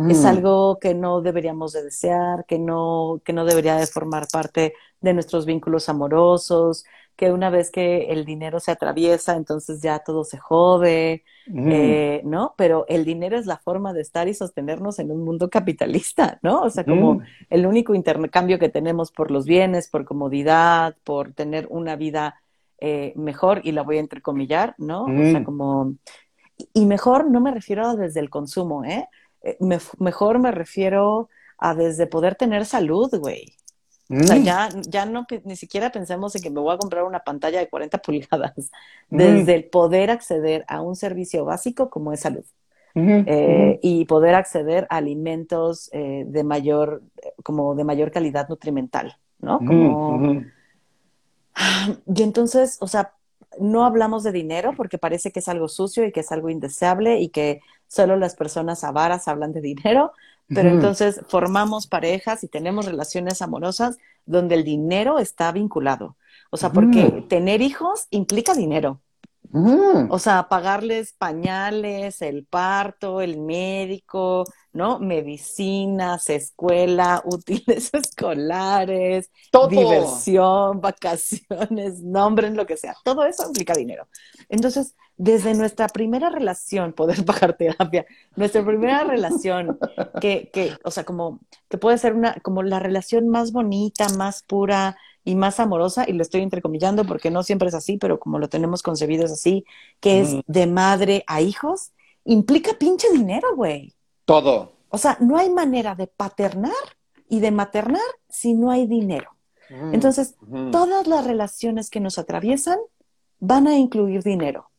es mm. algo que no deberíamos de desear, que no, que no debería de formar parte de nuestros vínculos amorosos, que una vez que el dinero se atraviesa, entonces ya todo se jode, mm. eh, ¿no? Pero el dinero es la forma de estar y sostenernos en un mundo capitalista, ¿no? O sea, como mm. el único intercambio que tenemos por los bienes, por comodidad, por tener una vida eh, mejor, y la voy a entrecomillar, ¿no? O sea, como... Y mejor no me refiero desde el consumo, ¿eh? Eh, mejor me refiero a desde poder tener salud, güey. O sea, mm. ya, ya no, ni siquiera pensemos en que me voy a comprar una pantalla de 40 pulgadas. Mm. Desde el poder acceder a un servicio básico como es salud. Eh, y poder acceder a alimentos eh, de mayor, como de mayor calidad nutrimental, ¿no? Como... Y entonces, o sea, no hablamos de dinero porque parece que es algo sucio y que es algo indeseable y que solo las personas avaras hablan de dinero, pero entonces formamos parejas y tenemos relaciones amorosas donde el dinero está vinculado. O sea, porque tener hijos implica dinero. Mm. O sea, pagarles pañales, el parto, el médico, ¿no? Medicinas, escuela, útiles escolares, Todo. diversión, vacaciones, nombren lo que sea. Todo eso implica dinero. Entonces, desde nuestra primera relación, poder pagar terapia, nuestra primera relación, que, que, o sea, como que puede ser una, como la relación más bonita, más pura y más amorosa, y lo estoy entrecomillando porque no siempre es así, pero como lo tenemos concebido es así, que es Mm. de madre a hijos, implica pinche dinero, güey. Todo. O sea, no hay manera de paternar y de maternar si no hay dinero. Mm. Entonces, todas las relaciones que nos atraviesan van a incluir dinero.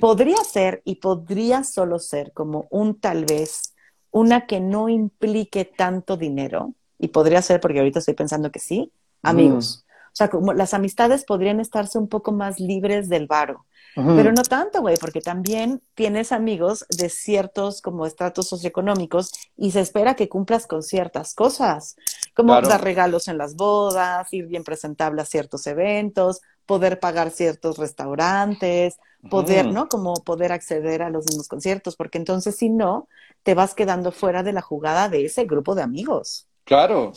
Podría ser y podría solo ser como un tal vez, una que no implique tanto dinero, y podría ser porque ahorita estoy pensando que sí, amigos. O sea, como las amistades podrían estarse un poco más libres del varo. Pero no tanto, güey, porque también tienes amigos de ciertos como estratos socioeconómicos y se espera que cumplas con ciertas cosas, como Claro. dar regalos en las bodas, ir bien presentable a ciertos eventos, poder pagar ciertos restaurantes, poder. ¿no? Como poder acceder a los mismos conciertos, porque entonces si no, te vas quedando fuera de la jugada de ese grupo de amigos. Claro.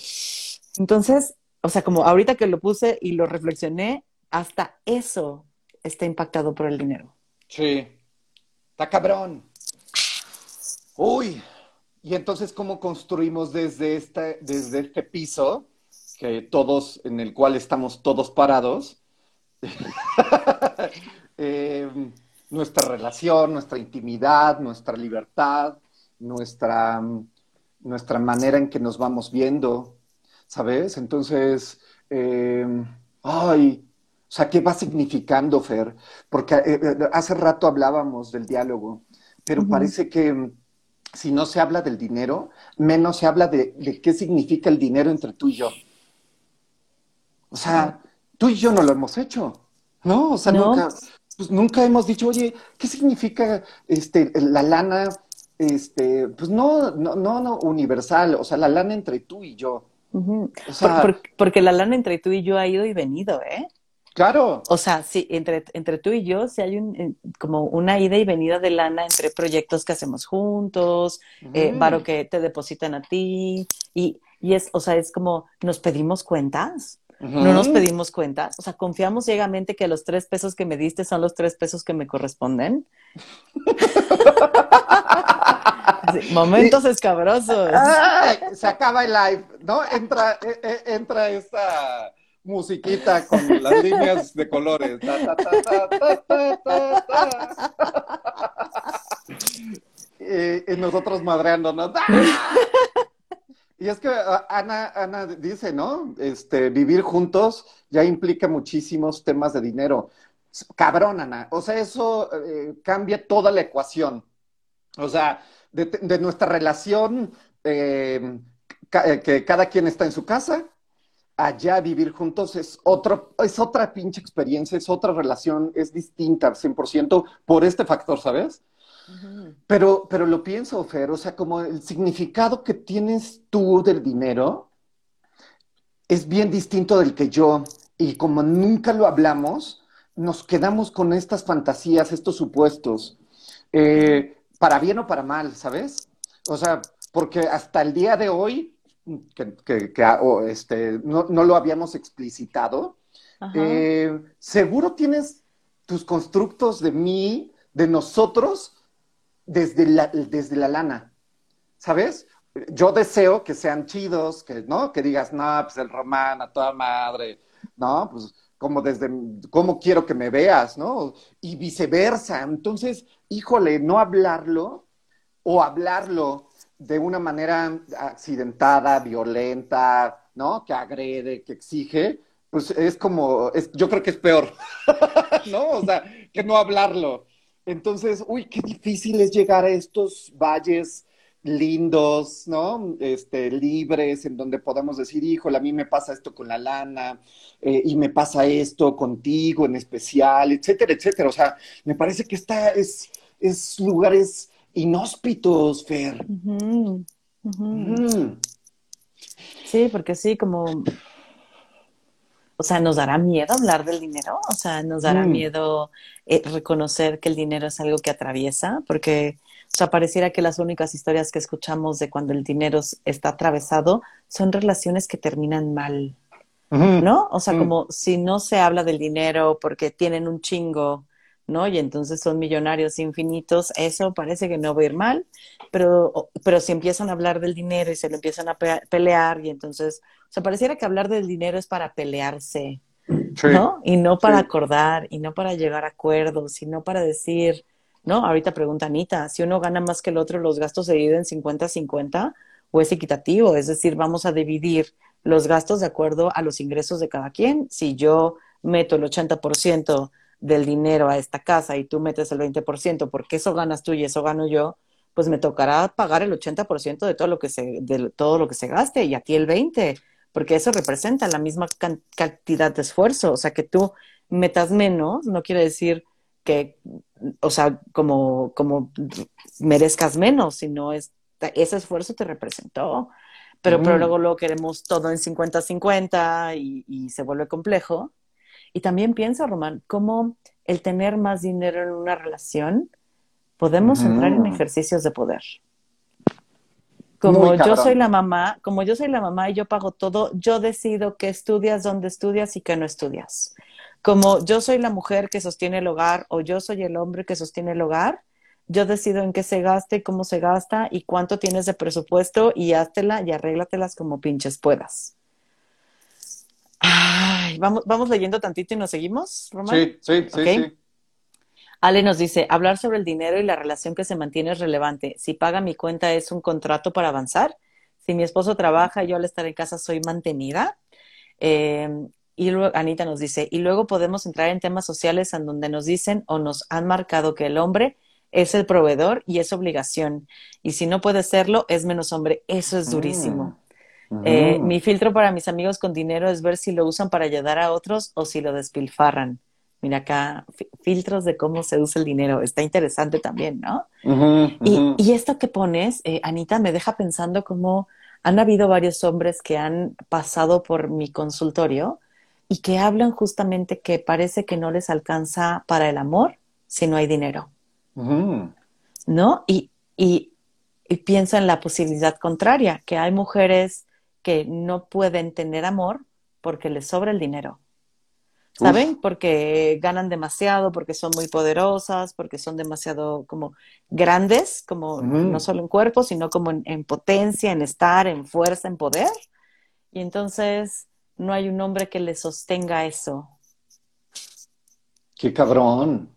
Entonces, o sea, como ahorita que lo puse y lo reflexioné, hasta eso está impactado por el dinero. Sí. Está cabrón. Uy. Y entonces, ¿cómo construimos desde este, desde este piso, que todos, en el cual estamos todos parados, eh, nuestra relación, nuestra intimidad, nuestra libertad, nuestra, nuestra manera en que nos vamos viendo, ¿sabes? Entonces, eh, ay, o sea, ¿qué va significando, Fer? Porque eh, eh, hace rato hablábamos del diálogo, pero parece que mm, si no se habla del dinero, menos se habla de, de qué significa el dinero entre tú y yo. O sea, tú y yo no lo hemos hecho, ¿no? O sea, No. nunca, pues nunca hemos dicho, oye, ¿qué significa este, la lana? Este, pues no, no, no, no, universal, o sea, la lana entre tú y yo. Ujú. O sea, Por- por- porque la lana entre tú y yo ha ido y venido, ¿eh? claro, O sea, sí, entre, entre tú y yo, sí hay un, en- como una ida y venida de lana entre proyectos que hacemos juntos, eh, Ujú. varo que te depositan a ti, y, y es, o sea, es como, ¿nos pedimos cuentas? No nos pedimos cuentas, o sea, confiamos ciegamente que los tres pesos que me diste son los tres pesos que me corresponden. Sí, momentos escabrosos. ¡Ay! Se acaba el live, ¿no? Entra, eh, eh, entra esta musiquita con las líneas de colores. Ta, ta, ta. Eh, y nosotros madreándonos. ¡Ah! Y es que ah, Ana, Ana dice, ¿no? Este, vivir juntos ya implica muchísimos temas de dinero. Cabrón, Ana. O sea, eso eh, cambia toda la ecuación. O sea, de, de nuestra relación, eh, ca- eh, que cada quien está en su casa, allá vivir juntos es, otro, es otra pinche experiencia, es otra relación, es distinta 100% por este factor, ¿sabes? Pero, pero lo pienso, Fer, o sea, como el significado que tienes tú del dinero es bien distinto del que yo, y como nunca lo hablamos, nos quedamos con estas fantasías, estos supuestos, eh, para bien o para mal, ¿sabes? O sea, porque hasta el día de hoy, que, que- que, ah, este, no, no lo habíamos explicitado, eh, seguro tienes tus constructos de mí, de nosotros, desde la, desde la lana, ¿sabes? Yo deseo que sean chidos, que, ¿no? Que digas, no, pues el román a toda madre, ¿no? Pues como desde, cómo quiero que me veas, ¿no? Y viceversa. Entonces, híjole, no hablarlo o hablarlo de una manera accidentada, violenta, ¿no? Que agrede, que exige, pues es como, yo creo que es peor, ¿no? O sea, que no hablarlo. Entonces, uy, qué difícil es llegar a estos valles lindos, ¿no? Este, libres, en donde podamos decir, híjole, a mí me pasa esto con la lana, eh, y me pasa esto contigo en especial, etcétera, etcétera. O sea, me parece que esta es, es lugares inhóspitos, Fer. Mm. Sí, porque sí, como, o sea, ¿nos dará miedo hablar del dinero? O sea, ¿nos dará Mm. miedo eh, reconocer que el dinero es algo que atraviesa? Porque, o sea, pareciera que las únicas historias que escuchamos de cuando el dinero está atravesado son relaciones que terminan mal. ¿no? O sea, Mm. como si no se habla del dinero porque tienen un chingo, ¿no? Y entonces son millonarios infinitos, eso parece que no va a ir mal, pero, pero si empiezan a hablar del dinero y se lo empiezan a pe- pelear y entonces, o sea, pareciera que hablar del dinero es para pelearse. Sí. ¿no? Y no para Sí. acordar, y no para llegar a acuerdos, y no para decir, ¿no? Ahorita pregunta Anita, si uno gana más que el otro, ¿los gastos se dividen 50-50 o es equitativo? Es decir, vamos a dividir los gastos de acuerdo a los ingresos de cada quien. Si yo meto el 80% del dinero a esta casa y tú metes el 20%, porque eso ganas tú y eso gano yo, pues me tocará pagar el 80% de todo lo que se de todo lo que se gaste y a ti el 20 porque eso representa la misma can- cantidad de esfuerzo. O sea, que tú metas menos no quiere decir que, o sea, como, como merezcas menos, sino es, ese esfuerzo te representó. Pero, pero Mm. luego lo queremos todo en 50-50 y, y se vuelve complejo. Y también piensa, Román, cómo el tener más dinero en una relación, podemos entrar en ejercicios de poder. Como yo soy la mamá, como yo soy la mamá y yo pago todo, yo decido qué estudias, dónde estudias y qué no estudias. Como yo soy la mujer que sostiene el hogar o yo soy el hombre que sostiene el hogar, yo decido en qué se gaste, cómo se gasta y cuánto tienes de presupuesto y háztela y arréglatelas como pinches puedas. Ay, vamos, vamos leyendo tantito y nos seguimos, Román. Sí, sí, sí, Ok. sí. Ale nos dice, hablar sobre el dinero y la relación que se mantiene es relevante. Si paga mi cuenta es un contrato para avanzar. Si mi esposo trabaja, yo al estar en casa soy mantenida. Eh, y luego Anita nos dice, y luego podemos entrar en temas sociales en donde nos dicen o nos han marcado que el hombre es el proveedor y es obligación. Y si no puede serlo, es menos hombre. Eso es durísimo. Mm. Eh, mi filtro para mis amigos con dinero es ver si lo usan para ayudar a otros o si lo despilfarran. Mira acá, fi- filtros de cómo se usa el dinero. Está interesante también, ¿no? Y, esto que pones, eh, Anita, me deja pensando cómo han habido varios hombres que han pasado por mi consultorio y que hablan justamente que parece que no les alcanza para el amor si no hay dinero. ¿no? Y, y, y pienso en la posibilidad contraria, que hay mujeres que no pueden tener amor porque les sobra el dinero. ¿Saben? Uf. Porque ganan demasiado, porque son muy poderosas, porque son demasiado como grandes, como no solo en cuerpo, sino como en, en potencia, en estar, en fuerza, en poder. Y entonces no hay un hombre que le sostenga eso. Qué cabrón.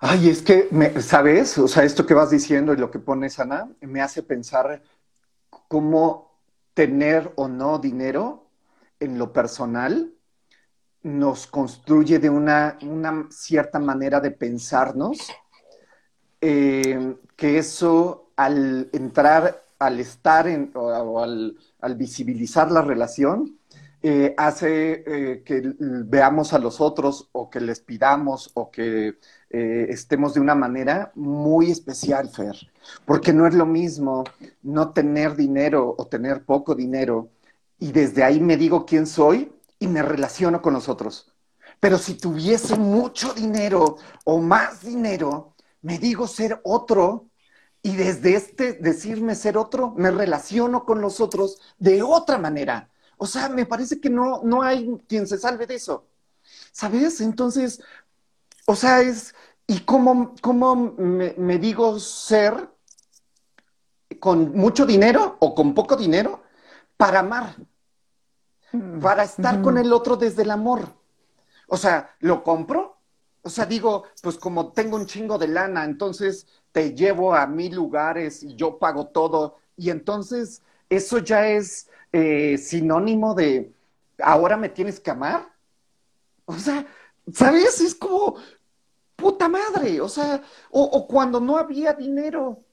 Ay, es que, me- ¿sabes? O sea, esto que vas diciendo y lo que pones, Ana, me hace pensar cómo tener o no dinero en lo personal nos construye de una, una cierta manera de pensarnos, eh, que eso al entrar, al estar en, o, al visibilizar la relación, eh, hace eh, que veamos a los otros o que les pidamos o que eh, estemos de una manera muy especial, Fer, porque no es lo mismo no tener dinero o tener poco dinero y desde ahí me digo quién soy y me relaciono con los otros. Pero si tuviese mucho dinero o más dinero, me digo ser otro y desde este decirme ser otro, me relaciono con los otros de otra manera. O sea, me parece que no, no hay quien se salve de eso. ¿Sabes? Entonces, o sea, es, ¿y cómo, cómo me, digo ser con mucho dinero o con poco dinero para amar? para estar con el otro desde el amor. O sea, ¿lo compro? O sea, digo, pues como tengo un chingo de lana, entonces te llevo a mil lugares y yo pago todo. Y entonces eso ya es eh, sinónimo de, ahora me tienes que amar. O sea, ¿sabes? Es como, puta madre. O sea, o, cuando no había dinero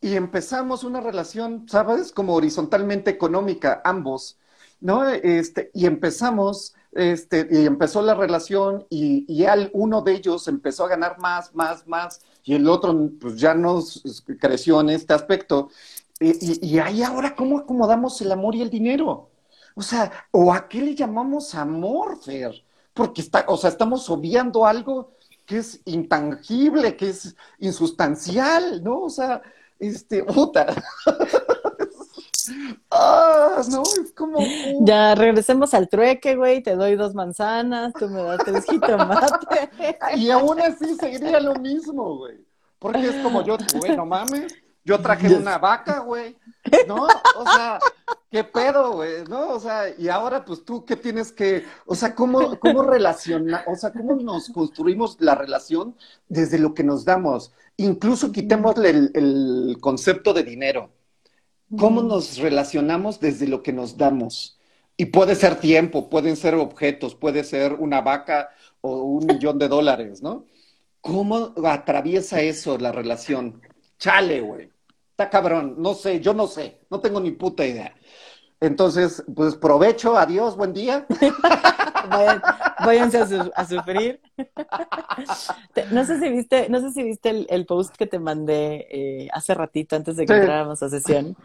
y empezamos una relación, ¿sabes? Como horizontalmente económica, ambos, ¿no? Este, y empezamos, este, y empezó la relación y, al, uno de ellos empezó a ganar más, más, más, y el otro pues ya no creció en este aspecto. Y, y, y ahí ahora, ¿cómo acomodamos el amor y el dinero? O sea, ¿o a qué le llamamos amor, Fer? Porque está, o sea, estamos obviando algo que es intangible, que es insustancial, ¿no? O sea, este, puta. ah, no, es como. Ya, regresemos al trueque, güey. Te doy dos manzanas, tú me das tres jitomates. y aún así seguiría lo mismo, güey. Porque es como yo, güey, no mames. Yo traje una vaca, güey. ¿No? O sea, ¿qué pedo, güey? ¿No? O sea, y ahora, pues tú, ¿qué tienes que. O sea, ¿cómo, cómo relacionar? O sea, ¿cómo nos construimos la relación desde lo que nos damos? Incluso quitémosle el, el concepto de dinero. ¿Cómo nos relacionamos desde lo que nos damos? Y puede ser tiempo, pueden ser objetos, puede ser una vaca o un millón de dólares, ¿no? ¿Cómo atraviesa eso la relación? Chale, güey. Está cabrón. No sé, yo no sé. No tengo ni puta idea. Entonces, pues provecho, adiós, buen día. Vayan, váyanse a, su- a sufrir. No sé si viste, no sé si viste el, el post que te mandé eh, hace ratito antes de que Sí. entráramos a sesión,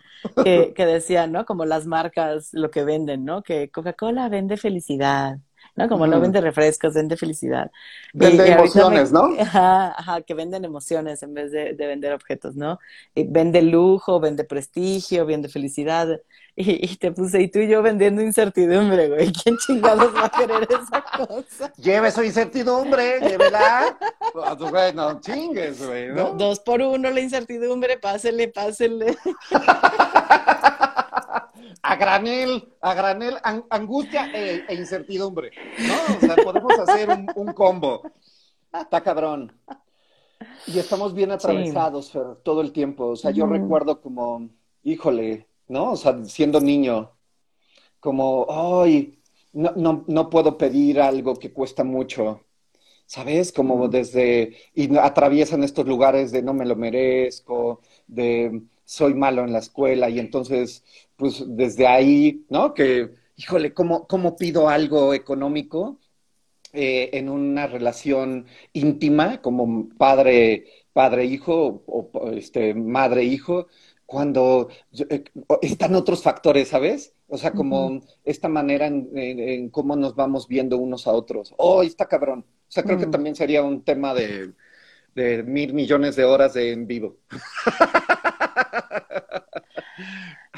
que, que decía, ¿no? Como las marcas lo que venden, ¿no? Que Coca-Cola vende felicidad, ¿no? Como no vende refrescos, vende felicidad. Y- Vende y emociones, ¿no? Ajá, ajá, que venden emociones en vez de, de vender objetos, ¿no? Y vende lujo, vende prestigio, vende felicidad. Y, y te puse, y tú y yo vendiendo incertidumbre, güey. ¿Quién chingados va a querer esa cosa? Lleve su incertidumbre, llévela. Pues, güey, no chingues, güey, Do- ¿no? dos por uno la incertidumbre, pásele, pásele. A granel, a granel, an- angustia e, e incertidumbre, ¿no? O sea, podemos hacer un, un combo. Está cabrón. Y estamos bien atravesados, Fer, todo el tiempo. O sea, yo recuerdo como, híjole, ¿no? O sea, siendo niño, como, ay, no, no, no puedo pedir algo que cuesta mucho. ¿Sabes? Como desde, y atraviesan estos lugares de no me lo merezco, de soy malo en la escuela, y entonces, pues desde ahí, ¿no? Que, híjole, ¿cómo, cómo pido algo económico eh, en una relación íntima, como padre, padre-hijo o, o, este, madre-hijo, cuando yo- eh, están otros factores, ¿sabes? O sea, como esta manera en, en- en cómo nos vamos viendo unos a otros. Oh, está cabrón. O sea, creo que Mm. también sería un tema de, de mil millones de horas de en vivo.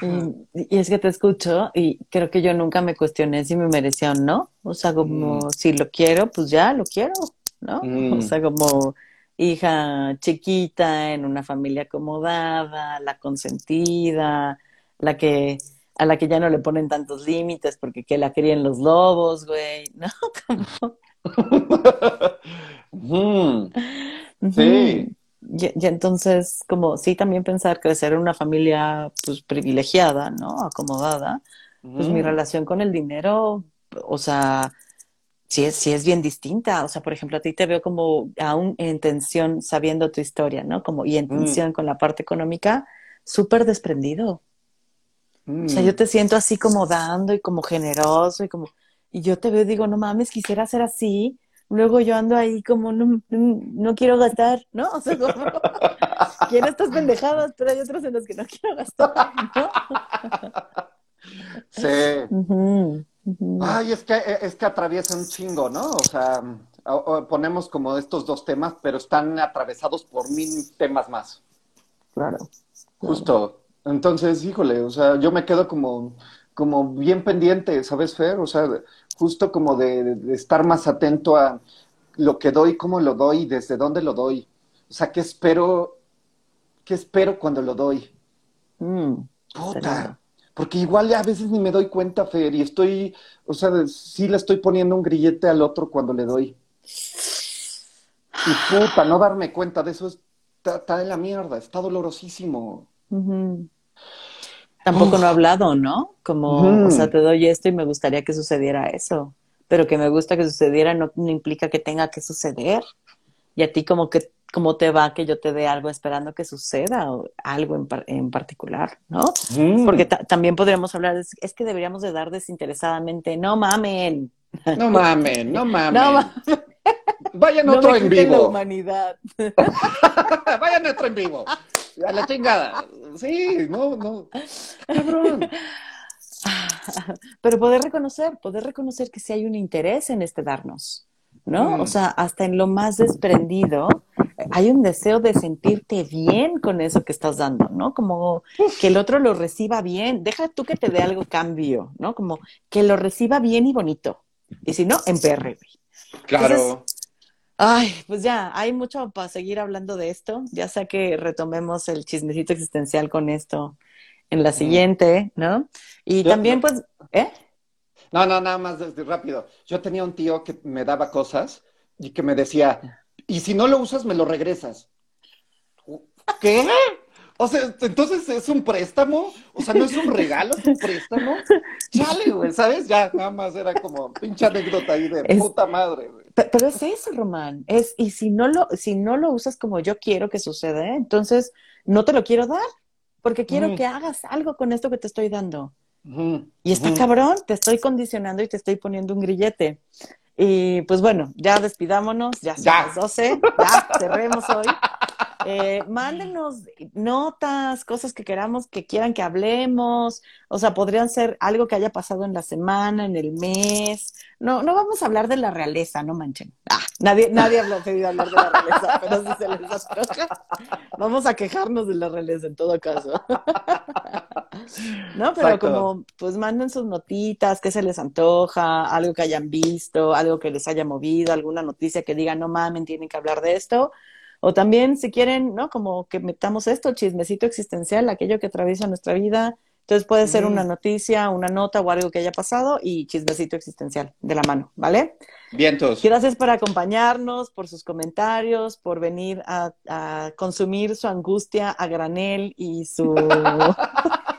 Y, y es que te escucho y creo que yo nunca me cuestioné si me merecía o no. O sea, como Mm. si lo quiero, pues ya lo quiero, ¿no? Mm. O sea, como hija chiquita en una familia acomodada, la consentida, la que a la que ya no le ponen tantos límites porque que la críen los lobos, güey, ¿no? Ujú. Sí. Y, y entonces, como sí, también pensar crecer en una familia pues privilegiada, ¿no? Acomodada, pues mi relación con el dinero, o sea, sí es, sí es bien distinta. O sea, por ejemplo, a ti te veo como aún en tensión sabiendo tu historia, ¿no? Como y en Mm. tensión con la parte económica, súper desprendido. O sea, Mm. yo te siento así como dando y como generoso y como, y yo te veo y digo, no mames, quisiera ser así. Luego yo ando ahí como, no, no, no quiero gastar, ¿no? O sea, como, quiero estas pendejadas, pero hay otras en las que no quiero gastar, ¿no? Sí. Ay, es que, eh, es que atraviesa un chingo, ¿no? O sea, ponemos como estos dos temas, pero están atravesados por mil temas más. Claro. Justo. Entonces, híjole, o sea, yo me quedo como, como bien pendiente, ¿sabes, Fer? O sea, justo como de, de estar más atento a lo que doy, cómo lo doy, desde dónde lo doy. O sea, ¿qué espero, qué espero cuando lo doy? Mm, Puta. Claro. Porque igual a veces ni me doy cuenta, Fer, y estoy, o sea, sí le estoy poniendo un grillete al otro cuando le doy. Y puta, no darme cuenta de eso es- está, está de la mierda, está dolorosísimo. Tampoco Uf. no he hablado, ¿no? Como, o sea, te doy esto y me gustaría que sucediera eso, pero que me gusta que sucediera no, no implica que tenga que suceder. Y a ti como que, cómo te va que yo te dé algo esperando que suceda o algo en, par- en particular, ¿no? Mm. Porque ta- también podríamos hablar, es, es que deberíamos de dar desinteresadamente, no mamen, No mamen, no mamen. no, ma- Vayan no otro me en quiten la vivo. humanidad. Vayan otro en vivo. A la chingada. Sí, no, no. Cabrón. pero poder reconocer, poder reconocer que sí hay un interés en este darnos, ¿no? Mm. O sea, hasta en lo más desprendido hay un deseo de sentirte bien con eso que estás dando, ¿no? Como que el otro lo reciba bien, deja tú que te dé algo cambio, ¿no? Como que lo reciba bien y bonito. Y si no, emperre, güey. Claro. Entonces, Ay, pues ya, hay mucho para seguir hablando de esto. Ya sea que retomemos el chismecito existencial con esto en la siguiente, ¿no? Y Yo- también, pues, ¿eh? No, no, nada más desde rápido. Yo tenía un tío que me daba cosas y que me decía, y si no lo usas, me lo regresas. ¿Qué? O sea, entonces es un préstamo, o sea, no es un regalo, es un préstamo. Chale, güey, ¿sabes? Ya, nada más era como pinche anécdota ahí de Es- puta madre, güey. Pe- Pero es eso, Román. Es, y si no lo, si no lo usas como yo quiero que suceda, ¿eh? entonces no te lo quiero dar, porque quiero Mm. que hagas algo con esto que te estoy dando. Ujú, Y está ujú. cabrón, te estoy condicionando y te estoy poniendo un grillete. Y pues bueno, ya despidámonos, ya son Ya. las 12, ya cerremos hoy. Eh, mándenos notas, cosas que queramos, que quieran que hablemos. O sea, podrían ser algo que haya pasado en la semana, en el mes. No, no vamos a hablar de la realeza, no manchen. Ah, nadie, nadie ha pedido hablar de la realeza, pero si se les vamos a quejarnos de la realeza en todo caso. No, pero Exacto. como, pues manden sus notitas, qué se les antoja, algo que hayan visto, algo que les haya movido, alguna noticia que digan, no mamen, tienen que hablar de esto. O también, si quieren, ¿no? Como que metamos esto, chismecito existencial, aquello que atraviesa nuestra vida. Entonces puede ser una noticia, una nota o algo que haya pasado y chismecito existencial de la mano, ¿vale? Vientos. Gracias por acompañarnos, por sus comentarios, por venir a, a consumir su angustia a granel y su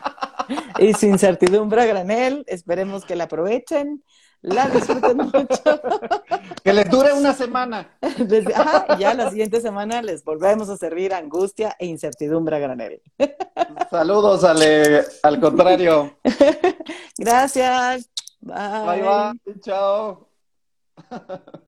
y su incertidumbre a granel. Esperemos que la aprovechen, la disfruten mucho. Que les dure una semana. Desde- ajá, y ya la siguiente semana les volvemos a servir angustia e incertidumbre a granel. Saludos, Ale. Al contrario. Gracias. Bye, bye. Chao.